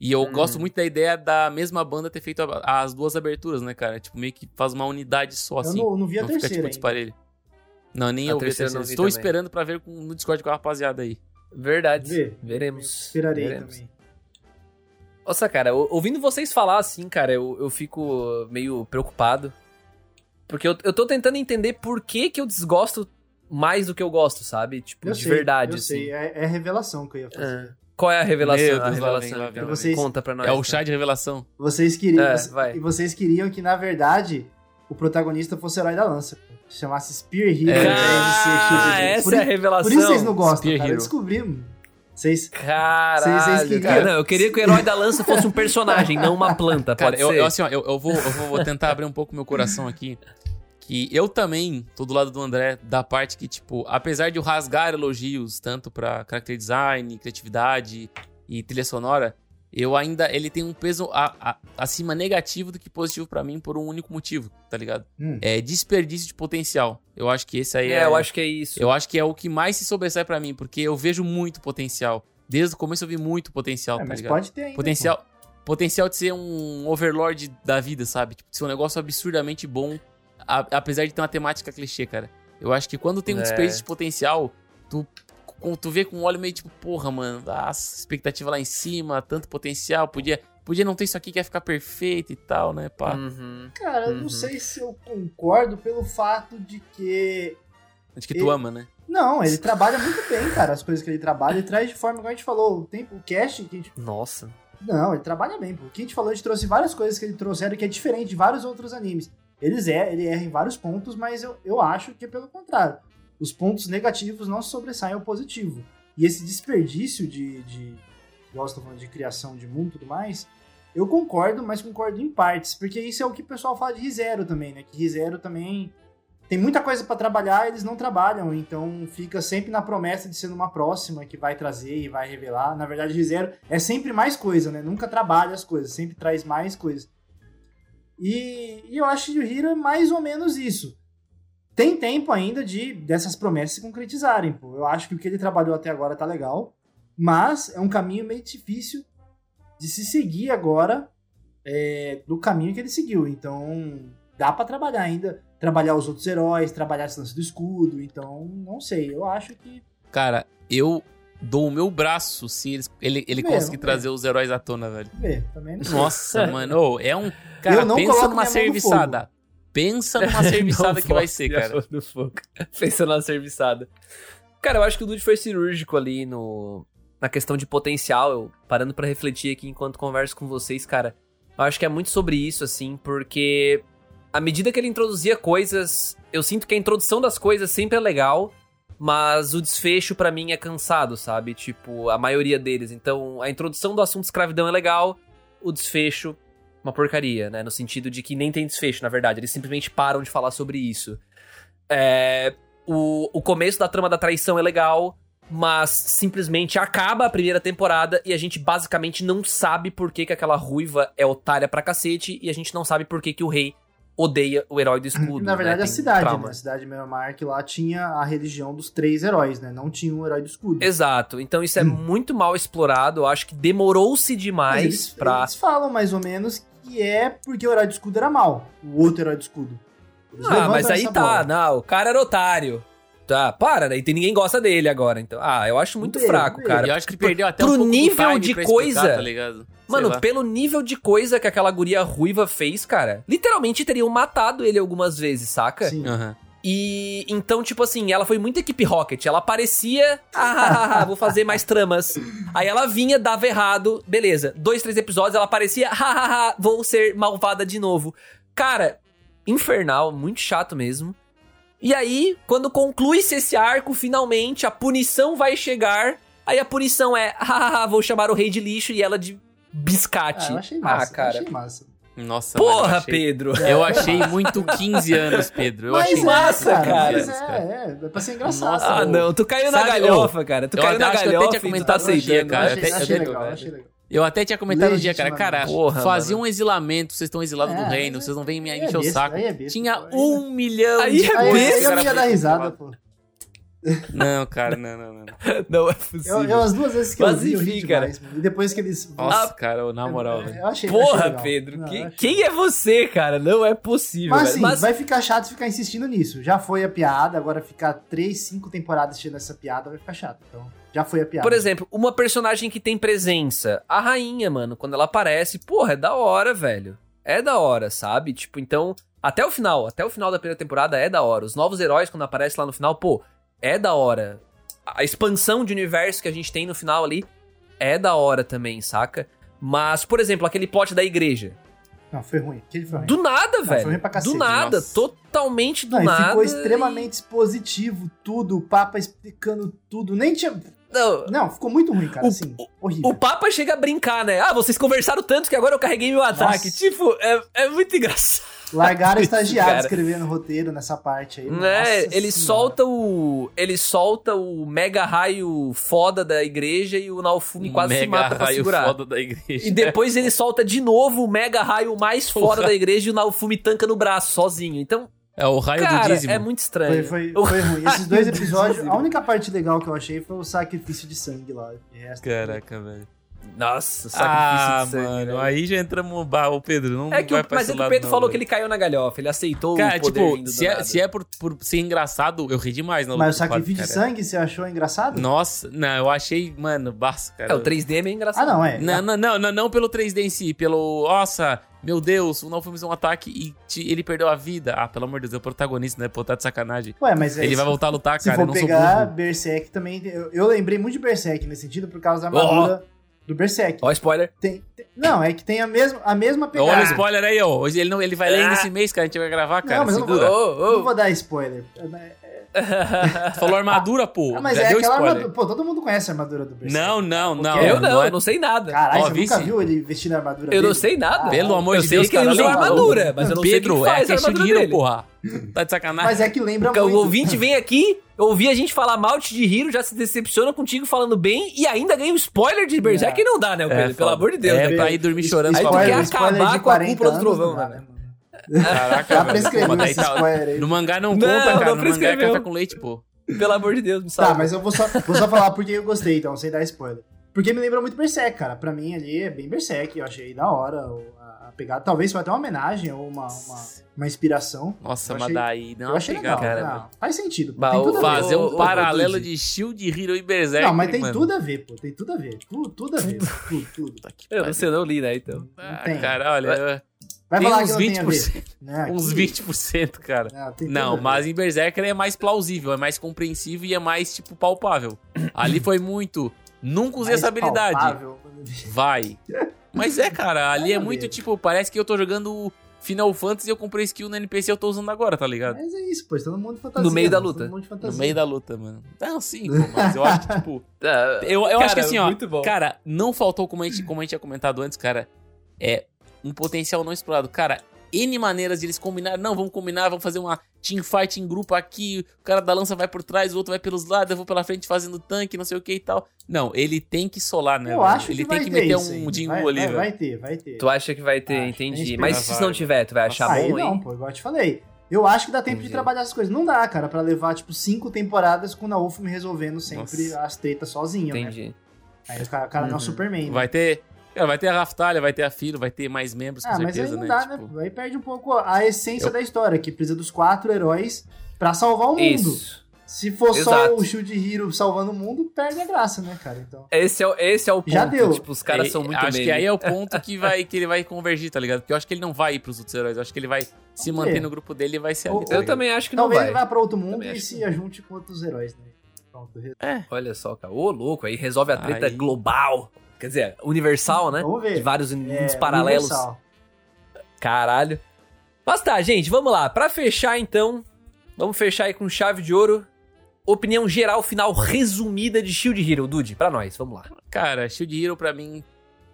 E eu Hum. gosto muito da ideia da mesma banda ter feito as duas aberturas, né, cara? Tipo, meio que faz uma unidade só, eu assim. não, não vi a não fica, tipo, terceira ainda. disparelho. Não, nem A eu vi terceira terceira. não vi Estou também. esperando pra ver no Discord com a rapaziada aí. Verdade. Vê. Veremos. Esperarei Veremos. também. Nossa, cara, ou- ouvindo vocês falar assim, cara, eu, eu fico meio preocupado. Porque eu, eu tô tentando entender por que que eu desgosto mais do que eu gosto, sabe? Tipo, Eu de sei, verdade, eu assim. sei. É, é a revelação que eu ia fazer. É. Qual é a revelação? Meu a Deus, lá revelação, vem, lá então. vem. Vocês- Conta pra nós. é o então. chá de revelação. Vocês queriam, É, você- vai. e vocês queriam que, na verdade, o protagonista fosse o herói da lança. Se chamasse Spear Hero É. Ah, Shield. essa por, é a revelação. por isso vocês não gostam, Spear cara. Eu Hero. descobri. mano. Vocês. Caralho, Vocês cara. Não, eu queria que o herói da lança fosse um personagem, não uma planta, Cara, pode eu, ser? eu, assim, ó, eu, eu vou, eu vou vou tentar abrir um pouco meu coração aqui. Que eu também tô do lado do André, da parte que, tipo, apesar de eu rasgar elogios, tanto pra character design, criatividade e trilha sonora, eu ainda. Ele tem um peso a- a- acima negativo do que positivo pra mim por um único motivo, tá ligado? Hum. É desperdício de potencial. Eu acho que esse aí É, é. eu acho que é isso. eu acho que é o que mais se sobressai pra mim, porque eu vejo muito potencial. Desde o começo eu vi muito potencial, É, tá mas ligado? pode ter ainda. Potencial, potencial de ser um overlord da vida, sabe? Tipo, de ser um negócio absurdamente bom, a- apesar de ter uma temática clichê, cara. Eu acho que quando tem um É. desperdício de potencial, tu, com- tu vê com um olho meio tipo, porra, mano, a expectativa lá em cima, tanto potencial, podia, podia não ter isso aqui que ia ficar perfeito e tal, né, pá. Uhum. Cara, eu Uhum. não sei se eu concordo pelo fato de que. Acho que tu E- ama, né? Não, ele trabalha muito bem, cara. As coisas que ele trabalha, ele traz de forma, como a gente falou, o tempo, o cast que a gente Nossa. Não, ele trabalha bem, pô. O que a gente falou, a gente trouxe várias coisas que ele trouxeram que é diferente de vários outros animes. Eles é, ele erra em vários pontos, mas eu, eu acho que é pelo contrário. Os pontos negativos não sobressaem ao positivo. E esse desperdício de. de tá falando de criação de mundo e tudo mais, eu concordo, mas concordo em partes. Porque isso é o que o pessoal fala de ReZero também, né? Que ReZero também tem muita coisa pra trabalhar, eles não trabalham, então fica sempre na promessa de ser numa próxima que vai trazer e vai revelar. Na verdade, ReZero é sempre mais coisa, né? Nunca trabalha as coisas, sempre traz mais coisas. E, e eu acho que o Hiro é mais ou menos isso. Tem tempo ainda de dessas promessas se concretizarem, pô. Eu acho que o que ele trabalhou até agora tá legal, mas é um caminho meio difícil de se seguir agora é, do caminho que ele seguiu. Então, dá pra trabalhar ainda, trabalhar os outros heróis, trabalhar esse lance do escudo. Então, não sei, eu acho que Cara, eu dou o meu braço se ele, ele, ele conseguir trazer os heróis à tona, velho. vê, também não. Nossa, mano, é um. Cara, Eu não pensa numa serviçada. Pensa numa serviçada que vai ser, cara. a mão do fogo. Pensando na serviçada. Cara, eu acho que o Dude foi cirúrgico ali no. na questão de potencial, eu parando pra refletir aqui enquanto converso com vocês, cara. Eu acho que é muito sobre isso, assim, porque à medida que ele introduzia coisas, eu sinto que a introdução das coisas sempre é legal, mas o desfecho pra mim é cansado, sabe? Tipo, a maioria deles. Então, a introdução do assunto escravidão é legal, o desfecho uma porcaria, né? No sentido de que nem tem desfecho, na verdade. Eles simplesmente param de falar sobre isso. É, o, o começo da trama da traição é legal, mas simplesmente acaba a primeira temporada e a gente basicamente não sabe por que, que aquela ruiva é otária pra cacete e a gente não sabe por que, que o rei odeia o herói do escudo. Na verdade, né? a cidade, trauma. né? A cidade de que lá tinha a religião dos três heróis, né? Não tinha um herói do escudo. Exato. Então isso é muito mal explorado. Eu acho que demorou-se Mas demais eles, pra. eles falam mais ou menos que é porque o herói do escudo era mal. O outro herói do escudo. Eles Ah, mas aí tá, bola. não, o cara era otário. Tá, para, né? E ninguém gosta dele agora, então. Ah, eu acho muito Dele, fraco, dele. cara. E eu acho que Pro- perdeu até pro um pouco nível de pra explicar, coisa- tá ligado? Mano, lá. pelo nível de coisa que aquela guria ruiva fez, cara, literalmente teriam matado ele algumas vezes, saca? Sim. Aham. E então, tipo assim, ela foi muito equipe Rocket. Ela aparecia, ah, vou fazer mais tramas. Aí ela vinha, dava errado, beleza. Dois, três episódios, ela aparecia, ah, ah, ah, vou ser malvada de novo. Cara, infernal, muito chato mesmo. E aí, quando conclui-se esse arco, finalmente a punição vai chegar. Aí a punição é, ah, vou chamar o rei de lixo e ela de biscate. Ah, eu achei massa. ah, cara. Achei massa. Nossa, eu Porra, achei- Pedro. Eu achei muito 15 anos, Pedro. Eu mas achei é, massa, cara. cara. Mas é, é, é pra ser engraçado. Nossa, Ah, ô, não, tu caiu na galhofa, cara. Tu eu caiu na que eu até galhofa e tu tá comentado aceitando. cara. Achei, até- achei eu legal, achei legal. Eu até tinha comentado no dia, cara. Cara, Porra, fazia mano. um exilamento, vocês estão exilados do É, reino, mas vocês não vêm me é encher o saco. é besta, Tinha um milhão Aí de é Aí, coisas. aí besta, eu ia dar risada, pô. Não, cara, não, não, não. Não é Eu, possível. eu, as duas vezes que eu Mas vi, eu ri cara. demais. E depois que eles... Nossa, cara, na moral, eu, velho. eu achei, eu achei Porra, legal. Pedro. Não, que- eu achei- quem é você, cara? Não é possível. Mas assim, Mas, vai ficar chato ficar insistindo nisso. Já foi a piada, agora ficar três, cinco temporadas assistindo essa piada vai ficar chato. Então, já foi a piada. por exemplo, uma personagem que tem presença. A rainha, mano, quando ela aparece, porra, é da hora, velho. É da hora, sabe? Tipo, então, até o final, até o final da primeira temporada é da hora. Os novos heróis, quando aparecem lá no final, pô, é da hora. A expansão de universo que a gente tem no final ali é da hora também, saca? Mas, por exemplo, aquele plot da igreja. Não, foi ruim. Aquele foi ruim. Do nada, Não, velho. foi ruim pra cacete, do nada, nossa. totalmente do Não, e nada. ficou e- extremamente expositivo, tudo, o Papa explicando tudo. Nem tinha. Não, Não, ficou muito ruim, cara. O- assim, horrível. O Papa chega a brincar, né? Ah, vocês conversaram tanto que agora eu carreguei meu ataque. Nossa. Tipo, é, é muito engraçado. Largaram o estagiário Cara. escrevendo roteiro nessa parte aí. Né? Ele Senhora. solta o. Ele solta o mega raio foda da igreja e o Naofumi quase se Mega mata pra raio segurar. foda da igreja. E depois ele solta de novo o mega raio mais foda da igreja e o Naofumi tanca no braço sozinho. Então, É o raio do cara, dízimo. é muito Foi, estranho. foi, O- foi ruim. Esses dois episódios, a única parte legal que eu achei foi o sacrifício de sangue lá. De resto, Caraca, velho. Nossa, sacrifício Ah, de sangue. mano, velho. aí já entramos. Bah, o Pedro, não É que vai o, mas é que o Pedro não, falou que ele caiu na galhofa, ele aceitou Cara, o poder tipo, vindo do se é, nada. se é por, por ser engraçado, eu ri demais no Mas o sacrifício de sangue, você achou engraçado? Nossa, não, eu achei, mano, basta, cara. É, o 3D é meio engraçado. Ah, não, é. Não, não, não, não, não pelo 3D em si, pelo. Nossa, meu Deus, o não fomos um ataque e te- ele perdeu a vida. Ah, pelo amor de Deus, é o protagonista, né? Pô, tá de sacanagem. Ué, mas é Ele vai voltar a lutar, Se cara. for eu não pegar. Berserk também. Eu, eu lembrei muito de Berserk nesse sentido por causa da armadura do Berserk. Ó, spoiler. Tem- tem- não, é que tem a mesma, a mesma pegada. Olha o spoiler aí, ó. Hoje ele, não, ele vai ler Ah. esse mês, cara. A gente vai gravar, cara. Não, mas eu não Segura. Ô, ô. Não vou dar spoiler. Tu falou armadura, pô. Ah, mas Já é aquela spoiler. armadura. Pô, todo mundo conhece a armadura do Berserk. Não, não, não. eu não, é- eu não sei nada. Caralho, Ó, você vice. nunca viu ele vestindo a armadura eu dele? não sei nada. Ah, Pelo amor eu de sei Deus, que ele usa lembra- armadura, mas eu não sei o Pedro, que faz é a que é armadura Shigiro, dele. porra. Tá de sacanagem. Mas é que lembra Porque muito. o ouvinte vem aqui, ouvir a gente falar mal de Hiro, já se decepciona contigo falando bem e ainda ganha um spoiler de Berserk É. e não dá, né, Pedro? Pelo foda. amor de Deus, É né? pra ir dormir chorando Aí com tu quer acabar spoiler com a 40 cúpula do trovão, dá, né? Caraca, Já prescreveu esse tá- spoiler aí. No mangá não, Não, conta, não cara. No mangá é café com leite, pô. Pelo amor de Deus, me salva. Tá, mas eu vou só, vou só falar porque eu gostei, então, sem dar spoiler. Porque me lembra muito Berserk, cara. Pra mim ali é bem Berserk, eu achei da hora a, pegada. Talvez foi até uma homenagem ou uma, uma, uma inspiração. Nossa, Eu mas achei- daí não eu achei legal, cara. não, faz sentido. Bah, tem o- tudo a ver. Fazer um paralelo de Shield, Hero e Berserk. Não, mas tem mano. tudo a ver, pô. Tem tudo a ver. Tudo, tudo a ver. tudo, tudo. Eu não eu não li, né, então. Ah, tem. cara, olha, Vai tem falar uns que não tem a ver. 20%. Né, uns que- 20%, cara. Não, Não, mas em Berserker é mais plausível, é mais compreensível e é mais, tipo, palpável. Ali foi muito. Nunca usei mais essa habilidade. palpável. Vai. Mas é, cara, ali é a muito ver. tipo, parece que eu tô jogando Final Fantasy e eu comprei skill no NPC e eu tô usando agora, tá ligado? Mas é isso, pô. Todo mundo fantasia. No meio da luta. todo mundo de No meio da luta, mano. Não, sim, pô, mas eu acho que, tipo. Eu, eu acho que cara, assim, ó. Muito bom. Cara, não faltou, como a, gente, como a gente tinha comentado antes, cara, é um potencial não explorado. Cara, N maneiras de eles combinarem. Não, vamos combinar, vamos fazer uma teamfight em grupo aqui. O cara da lança vai por trás, o outro vai pelos lados, eu vou pela frente fazendo tanque, não sei o que e tal. Não, ele tem que solar, né? Eu velho? acho ele que tem que ter meter isso um aí. Jingu vai, ali, vai, velho. vai ter, vai ter. Tu acha que vai ter, Acho, entendi. Mas se não tiver, tu vai achar aí bom, não, hein? pô, igual eu te falei. Eu acho que dá tempo Entendi. de trabalhar essas coisas. Não dá, cara, pra levar, tipo, cinco temporadas com o Naofumi resolvendo sempre Nossa. as tretas sozinho, né? Entendi. Aí o cara, o cara não é o Uhum. Superman, né? Vai ter. Cara, vai ter a Raftalha, vai ter a Filo, vai ter mais membros, com Ah, mas aí certeza, não né? dá, Tipo, né? Aí perde um pouco a essência Eu- da história, que precisa dos quatro heróis pra salvar o mundo. Isso. Se for só Exato. o Shield Hero salvando o mundo, perde a graça, né, cara? Então. Esse é, o- esse é o ponto. Já deu. Tipo, os caras É, são muito Acho meme. que aí é o ponto que, vai, que ele vai convergir, tá ligado? Porque eu acho que ele não vai ir pros outros heróis. Eu acho que ele vai se Vamos manter ver. no grupo dele e vai ser ali. Ou- tá Eu também acho que não Talvez vai. ele vá pra outro mundo Também e se que ajunte com outros heróis, né? Pronto. re- Olha só, cara. Ô, louco. Aí resolve a treta Aí- global. Quer dizer, universal, né? Vamos ver. De vários É, mundos paralelos. universal. Caralho. Mas tá, gente, vamos lá. Pra fechar, então, vamos fechar aí com chave de ouro. Opinião geral final resumida de Shield Hero, Dude, pra nós, vamos lá. Cara, Shield Hero pra mim,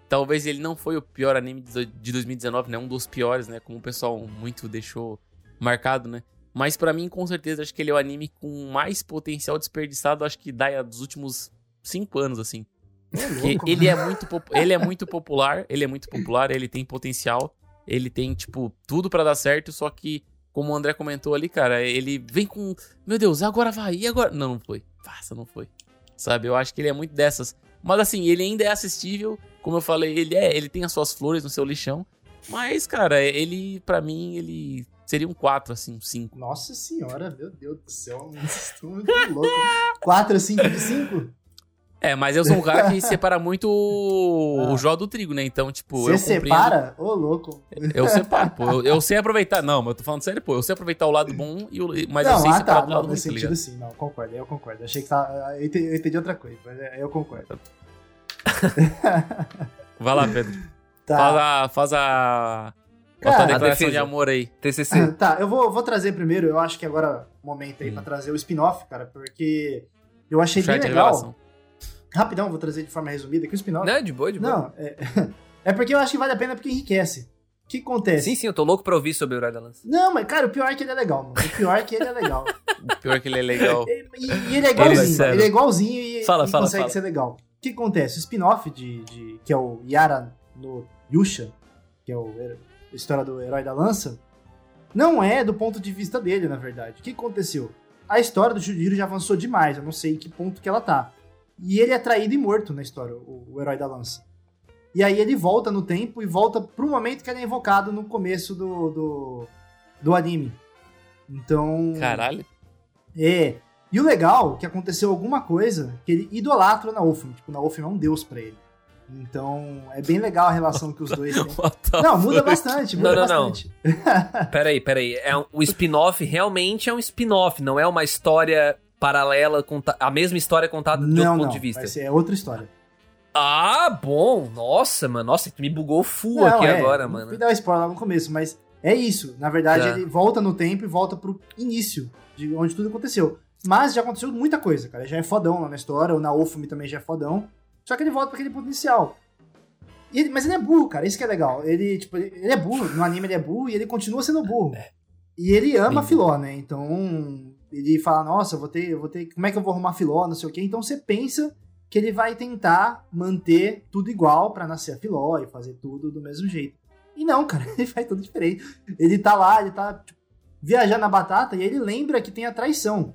talvez ele não foi o pior anime de de 2019, né? Um dos piores, né? Como o pessoal muito deixou marcado, né? Mas pra mim, com certeza, acho que ele é o anime com mais potencial desperdiçado, acho que da dos últimos cinco anos, assim. Louco, ele é muito ele é muito popular, ele é muito popular, ele tem potencial, ele tem tipo tudo pra dar certo, só que como o André comentou ali, cara, ele vem com, meu Deus, agora vai, e agora? Não, não foi. Passa, não foi. Sabe? Eu acho que ele é muito dessas. Mas assim, ele ainda é assistível, como eu falei, ele é, ele tem as suas flores no seu lixão, mas cara, ele pra mim ele seria um 4 assim, um 5. Nossa senhora, meu Deus do céu. Muito loucos. 4, 5 de 5? É, mas eu sou um cara que separa muito o, Ah. o joio do trigo, né? Então, tipo, Você eu compreendo separa? Ô, louco. Eu separo, pô. Eu, eu sei aproveitar. Não, mas eu tô falando sério, pô. Eu sei aproveitar o lado bom, e o, mas eu não, sei ah, separar tá. do Não, lado ruim, nesse tá sentido sim. Não, concordo. Eu concordo. Achei que tá. Eu entendi, eu entendi outra coisa, mas é, eu concordo. Vai lá, Pedro. Tá. Faz a. Faz a. Cara, a declaração defesa. de amor aí. TCC. Tá, eu vou, vou trazer primeiro, eu acho que agora é o momento aí Hum. pra trazer o spin-off, cara, porque eu achei bem Chat de legal. Rapidão, vou trazer de forma resumida que o spin-off. Não, de boa, de boa. Não, é, é porque eu acho que vale a pena porque enriquece. O que acontece? Sim, sim, eu tô louco pra ouvir sobre o Herói da Lança. Não, mas cara, o pior é que ele é legal, mano. O pior é que ele é legal. Pior que ele é legal. E, e ele é igualzinho, sério. ele é igualzinho e, Fala, e fala, consegue fala. ser legal. O que acontece? O spin-off de, de- que é o Yara no Yusha, que é o, a história do herói da lança, não é do ponto de vista dele, na verdade. O que aconteceu? A história do Shujiro já avançou demais, eu não sei em que ponto que ela tá. E ele é traído e morto na história, o, o herói da lança. E aí ele volta no tempo e volta pro momento que ele é invocado no começo do, do, do anime. Então. Caralho. É. E o legal é que aconteceu alguma coisa que ele idolatra o Naofumi. Tipo, o Naofumi é um deus pra ele. Então, é bem legal a relação que os dois têm. Não, muda bastante, muda Não, não, não. bastante. Peraí, peraí. É um, o spin-off realmente é um spin-off, não é uma história paralela, a mesma história contada de Não, outro não, ponto de vista. ser é outra história. Ah, bom. Nossa, mano. Nossa, me bugou full Não, aqui é, agora, não mano. Fui dar um spoiler lá no começo, mas é isso. Na verdade, Tá. ele volta no tempo e volta pro início de onde tudo aconteceu. Mas já aconteceu muita coisa, cara. Já é fodão lá na história, o Naofumi também já é fodão. Só que ele volta pra aquele. E ele- mas ele é burro, cara. Isso que é legal. Ele, tipo, ele ele é burro. No anime ele é burro e ele continua sendo burro. E ele ama Bem Filó, né? Então, ele fala, nossa, eu vou ter, eu vou ter. Como é que eu vou arrumar Filó, não sei o quê. Então você pensa que ele vai tentar manter tudo igual pra nascer a Filó e fazer tudo do mesmo jeito. E não, cara, ele faz tudo diferente. Ele tá lá, ele tá tipo, viajando na batata e ele lembra que tem a traição.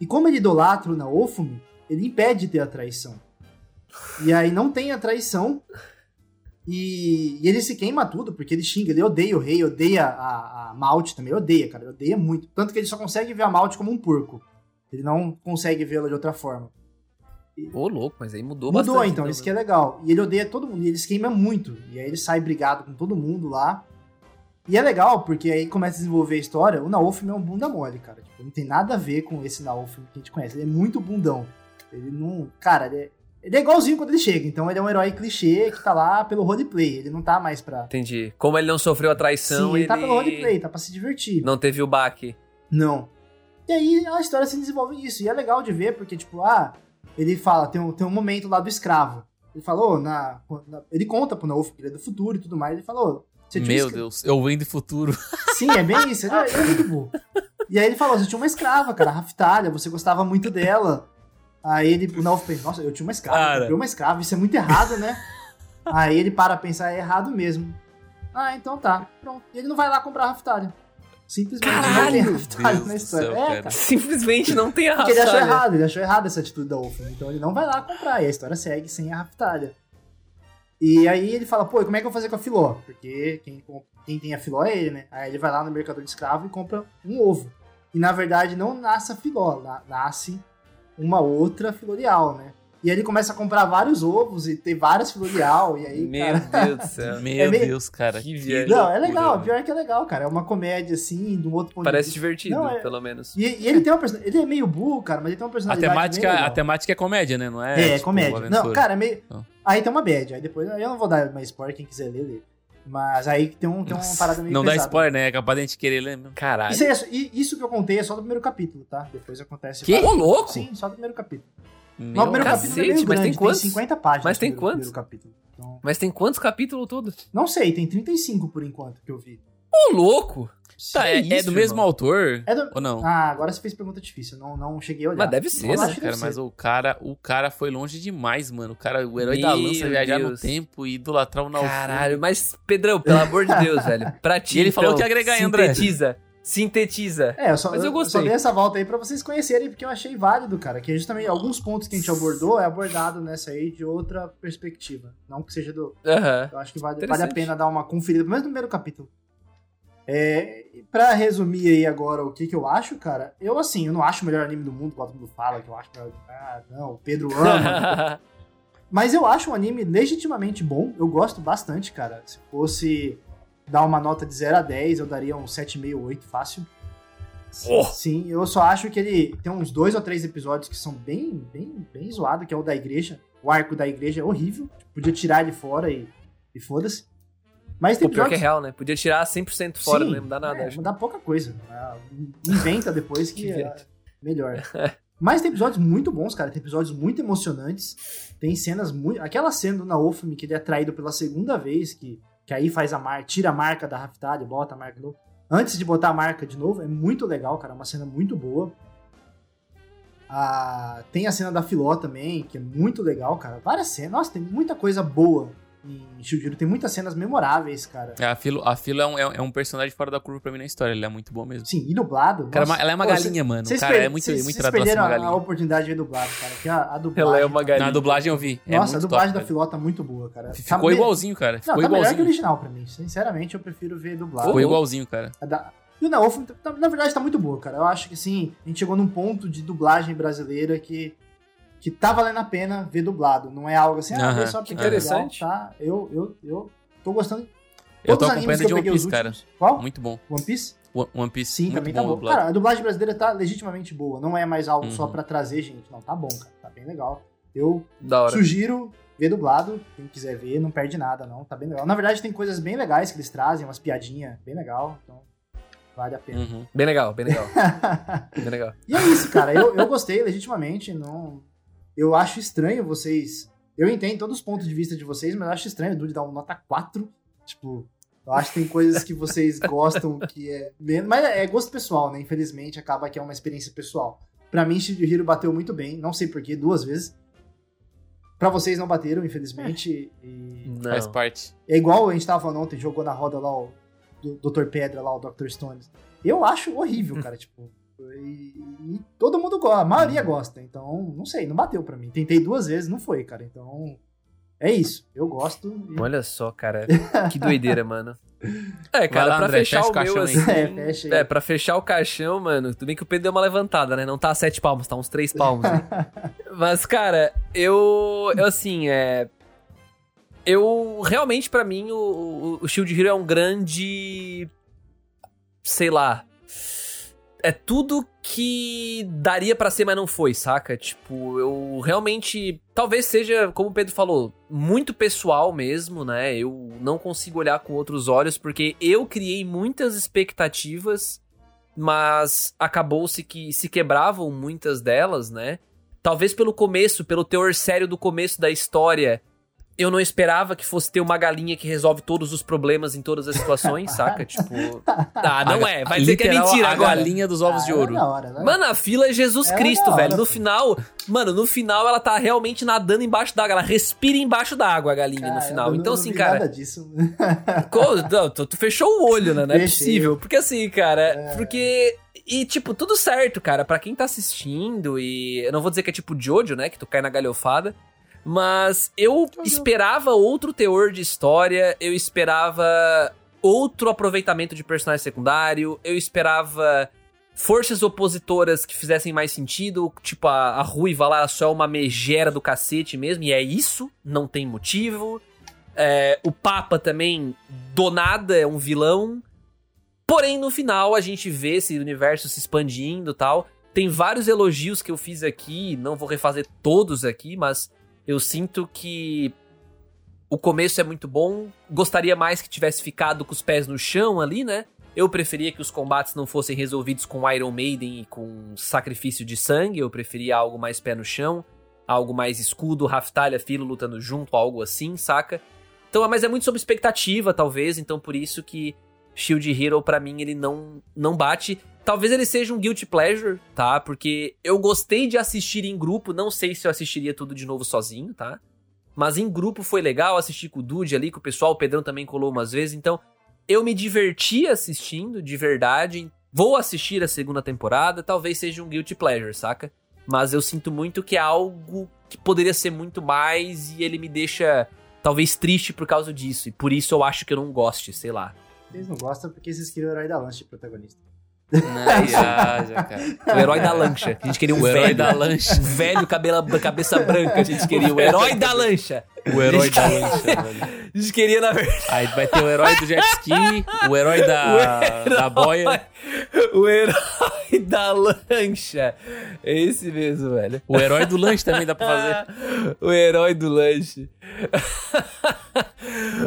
E como ele idolatra o Naofumi, ele impede de ter a traição. E aí não tem a traição. E, e ele se queima tudo, porque ele xinga, ele odeia o rei, odeia a, a Malte também, odeia, cara, odeia muito. Tanto que ele só consegue ver a Malte como um porco. Ele não consegue vê-la de outra forma. Ô, louco, mas aí mudou, Mudou, bastante. então, isso que é legal. E ele odeia todo mundo, e ele se queima muito. E aí ele sai brigado com todo mundo lá. E é legal, porque aí começa a desenvolver a história. O Naofumi é um bunda mole, cara. Tipo, não tem nada a ver com esse Naofumi que a gente conhece. Ele é muito bundão. Ele não. Cara, ele é- Ele é igualzinho quando ele chega, então ele é um herói clichê que tá lá pelo roleplay, ele não tá mais pra. Entendi. Como ele não sofreu a traição, Sim, ele, ele tá pelo roleplay, tá pra se divertir. não teve o baque. Não. E aí a história se desenvolve nisso. E é legal de ver, porque, tipo, ah, ele fala, tem um, tem um momento lá do escravo. Ele falou, na, na- Ele conta pro Nauf, que ele é do futuro e tudo mais. Ele falou, você tinha Meu escra- Deus, eu venho do futuro. Sim, é bem isso. Ele é, ele é muito burro. E aí ele falou, você tinha uma escrava, cara, a Raftalha, você gostava muito dela. Aí ele, o Nauf pensa, nossa, eu tinha uma escrava, eu Cara. comprei uma escrava, isso é muito errado, né? aí ele para a pensar, é errado mesmo. Ah, então tá, pronto. E ele não vai lá comprar a Raftalha. Simplesmente não tem Caralho! Raftalha Deus na história. céu, é. Simplesmente não tem a Porque ele achou Raftalha. errado, ele achou errado essa atitude da Wolfen. Então ele não vai lá comprar, e a história segue sem a Raftalha. E aí ele fala, pô, e como é que eu vou fazer com a Filó? Porque quem, quem tem a Filó é ele, né? Aí ele vai lá no mercador de escravo e compra um ovo. E na verdade não nasce a Filó, na- nasce uma outra Filorial, né? E aí ele começa a comprar vários ovos e ter várias Filorial, e aí, Meu cara... Deus do céu. Meu meio- Deus, cara. Que viagem. Não, é legal, mano. pior que é legal, cara. É uma comédia, assim, de um outro ponto Parece de vista. divertido, Não, é- pelo menos. E, e ele tem uma person... Ele é meio burro, cara, mas ele tem uma A personalidade temática, bem legal. a temática é comédia, né? Não é? É, tipo, comédia. Não, cara, é meio. Não. Aí tem uma bad. Aí depois. Aí eu não vou dar mais spoiler, quem quiser ler, lê. Mas aí tem, um, tem uma Nossa, parada meio Não dá pesada. spoiler, né? É capaz de a gente querer ler mesmo. Caralho. Isso, é e isso que eu contei é só do primeiro capítulo, tá? Depois acontece. Que? Ô, louco! Sim, só do primeiro capítulo. Meu Mas o primeiro cacete, capítulo é meio mas tem grande, quantos? 50 páginas. Mas tem primeiro- quantos? primeiro. Então, Mas tem quantos capítulos todos? não sei, tem 35 por enquanto que eu vi. Ô, louco! Tá, é, Que é isso, do mesmo irmão? autor? É do- Ou não? Ah, agora você fez pergunta difícil. Não, não cheguei a olhar. Mas deve ser, né, Cara, deve mas ser. o cara, o cara foi longe demais, mano. O cara, o herói Meu da lança viajar no Deus. tempo e idolatrar o Naufrágio. Caralho, mas, Pedrão, pelo amor de Deus, velho. Pra ti, E ele falou então, que ia agregar, André? Sintetiza. Sintetiza. É, eu só, Mas eu eu só dei essa volta aí pra vocês conhecerem, porque eu achei válido, cara. Que justamente alguns pontos que a gente abordou é abordado nessa aí de outra perspectiva. Não que seja do. Aham. Eu acho que vale, vale a pena dar uma conferida, pelo menos no primeiro capítulo. É, pra resumir aí agora o que, que eu acho, cara, eu assim, eu não acho o melhor anime do mundo, todo mundo fala, que eu acho melhor. Ah, não, o Pedro ama. Mas eu acho um anime legitimamente bom. Eu gosto bastante, cara. Se fosse dar uma nota de 0 a 10, eu daria um 7,5, 8 fácil. Oh! Sim, eu só acho que ele tem uns dois ou três episódios que são bem, bem, bem zoados, que é o da igreja. O arco da igreja é horrível. Podia tirar ele fora e, e foda-se. Mas tem Pô, pior que é real, né? Podia tirar 100% fora, Sim, não ia mudar nada. É, acho. mudar pouca coisa. Ah, Inventa depois que, Que é melhor. Mas tem episódios muito bons, cara. Tem episódios muito emocionantes. Tem cenas muito. Aquela cena do Naofumi que ele é traído pela segunda vez, que, que aí faz a marca, tira a marca da Raftalha, bota a marca de novo. Antes de botar a marca de novo, é muito legal, cara. É uma cena muito boa. Ah, tem a cena da Filó também, que é muito legal, cara. Várias cenas. Nossa, tem muita coisa boa em Shujiro. Tem muitas cenas memoráveis, cara. É, a Filo, a Filo é, um, é um personagem fora da curva pra mim na história. Ele é muito bom mesmo. Sim, e dublado. Cara, nossa. ela é uma Pô, galinha, mano. Vocês Cara, é muito, vocês- muito tradução perderam a, a oportunidade de ver dublado, cara. Que a, a dublagem. Ela é uma galinha. Na dublagem eu vi. É Nossa, a dublagem top, da. Filó tá muito boa, cara. Ficou tá igualzinho, cara. Não, Ficou tá melhor que o igualzinho. original pra mim. Sinceramente, eu prefiro ver dublado. Ficou igualzinho, cara. Da- E o Naofumi, tá- na verdade, tá muito boa, cara. Eu acho que, sim, a gente chegou num ponto de dublagem brasileira que, que tá valendo a pena ver dublado. Não é algo assim, ah, só porque que é legal, interessante. tá? Eu, eu, eu tô gostando. Eu tô Todos os animes acompanhando que de eu One peguei Piece, os cara. últimos. Qual? Muito bom. One Piece? One Piece, Sim, muito também bom tá bom. dublado. Cara, a dublagem brasileira tá legitimamente boa. Não é mais algo só Uhum. pra trazer gente. Não, tá bom, cara. Tá bem legal. Eu Da hora. sugiro ver dublado. Quem quiser ver, não perde nada, não. Tá bem legal. Na verdade, tem coisas bem legais que eles trazem, umas piadinhas bem legal. Então, vale a pena. Uhum. Bem legal, bem legal. bem legal. E é isso, cara. Eu, eu gostei legitimamente. Não... Eu acho estranho vocês. Eu entendo todos os pontos de vista de vocês, mas eu acho estranho o Dude dar uma nota 4. Tipo, eu acho que tem coisas que vocês gostam que é menos. Mas é gosto pessoal, né? Infelizmente, acaba que é uma experiência pessoal. Pra mim, Shihiro bateu muito bem. Não sei porquê, duas vezes. Pra vocês não bateram, infelizmente. E Não. Faz parte. é igual a gente tava falando ontem, jogou na roda lá o Dr. Pedra, lá o Dr. Stones. Eu acho horrível, cara, tipo. E, e todo mundo gosta, a maioria gosta. Então, não sei, não bateu pra mim. Tentei duas vezes, não foi, cara. Então, é isso. Eu gosto. e- Olha só, cara. Que doideira, mano. É, cara, lá, pra André, fechar fecha o o meu, caixão aí. assim... É, fecha aí. É, pra fechar o caixão, mano, tudo bem que o Pedro deu uma levantada, né? Não tá a sete palmos, tá uns três palmos. né? Mas, cara, eu... Eu, assim, é... Eu, realmente, pra mim, o, o, o Shield Hero é um grande... Sei lá... é tudo que daria pra ser, mas não foi, saca? Tipo, eu realmente. Talvez seja, como o Pedro falou, muito pessoal mesmo, né? Eu não consigo olhar com outros olhos, porque eu criei muitas expectativas, mas acabou-se que se quebravam muitas delas, né? Talvez pelo começo, pelo teor sério do começo da história, eu não esperava que fosse ter uma galinha que resolve todos os problemas em todas as situações, saca? Tipo. Ah, não é. Vai dizer que é mentira a agora. galinha dos ovos Ah, de ouro. hora, ela é- Mano, a fila é Jesus Ela é Cristo, da hora, velho. No final, mano, no final ela tá realmente nadando embaixo d'água. Ela respira embaixo d'água, a galinha, no Cara, final. eu não- Então, não assim, vi cara. Nada disso. Co- não, tu, tu fechou o olho, né? Não é Fechei. possível. Porque assim, cara, É. porque. E, tipo, tudo certo, cara. Pra quem tá assistindo, e. Eu não vou dizer que é tipo Jojo, né? Que tu cai na galhofada. Mas eu esperava outro teor de história. Eu esperava outro aproveitamento de personagem secundário. Eu esperava forças opositoras que fizessem mais sentido. Tipo, a, a Ruiva lá só é uma megera do cacete mesmo. E é isso, não tem motivo. É, o Papa também, do nada, é um vilão. Porém, no final, a gente vê esse universo se expandindo e tal. Tem vários elogios que eu fiz aqui, não vou refazer todos aqui, mas eu sinto que o começo é muito bom. Gostaria mais que tivesse ficado com os pés no chão ali, né? Eu preferia que os combates não fossem resolvidos com Iron Maiden e com sacrifício de sangue. Eu preferia algo mais pé no chão, algo mais escudo, Raftalha, Filo lutando junto, algo assim, saca? Então, mas é muito sobre expectativa, talvez. Então, por isso que Shield Hero, pra mim, ele não, não bate. Talvez ele seja um guilty pleasure, tá? Porque eu gostei de assistir em grupo. Não sei se eu assistiria tudo de novo sozinho, tá? Mas em grupo foi legal assistir com o Dude ali, com o pessoal. O Pedrão também colou umas vezes. Então, eu me diverti assistindo, de verdade. Vou assistir a segunda temporada. Talvez seja um guilty pleasure, saca? Mas eu sinto muito que é algo que poderia ser muito mais e ele me deixa talvez triste por causa disso. E por isso eu acho que eu não goste, sei lá. Vocês não gostam porque vocês queriam o herói da lanche protagonista. Não, viaja, cara. O herói da lancha. A gente queria um O herói velho. da lancha. Velho cabela, cabeça branca, a gente queria. O herói da lancha. O herói da lancha, velho. A gente queria, na verdade. Aí vai ter o herói do jet ski, o herói da, da boia, O herói da lancha. É esse mesmo, velho. o herói do lanche também dá pra fazer. o herói do lanche.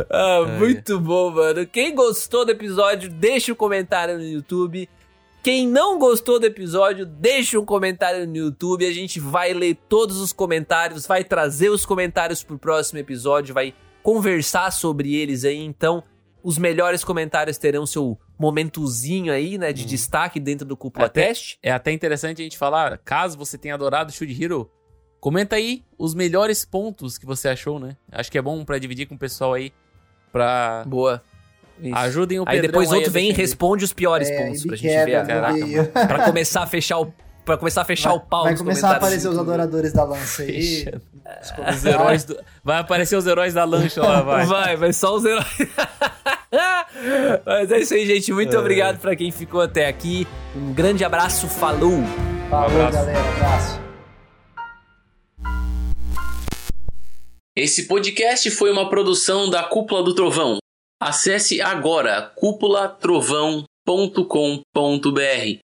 ah, muito bom, mano. Quem gostou do episódio, deixa um comentário no YouTube. Quem não gostou do episódio, deixa um comentário no YouTube. A gente vai ler todos os comentários, vai trazer os comentários pro próximo episódio, vai conversar sobre eles aí. Então, os melhores comentários terão seu momentozinho aí, né, de destaque dentro do Cúpula Até- Teste. É até interessante a gente falar, caso você tenha adorado Shield Hero, comenta aí os melhores pontos que você achou, né? Acho que é bom pra dividir com o pessoal aí, pra... Boa. Isso. Ajudem o Aí Pedrão depois outro vem e responde os piores É, pontos pra gente quebra ver. caraca. Pra começar a fechar o. Pra começar a fechar Vai- o pau Vai começar a aparecer os adoradores da lança aí. Os heróis do... Vai aparecer os heróis da lancha lá, vai. Vai, vai só os heróis. Mas é isso aí, gente. Muito É. obrigado pra quem ficou até aqui. Um grande abraço, falou! Falou, abraço. galera. Abraço. Esse podcast foi uma produção da Cúpula do Trovão. Acesse agora cúpulatrovão.com.br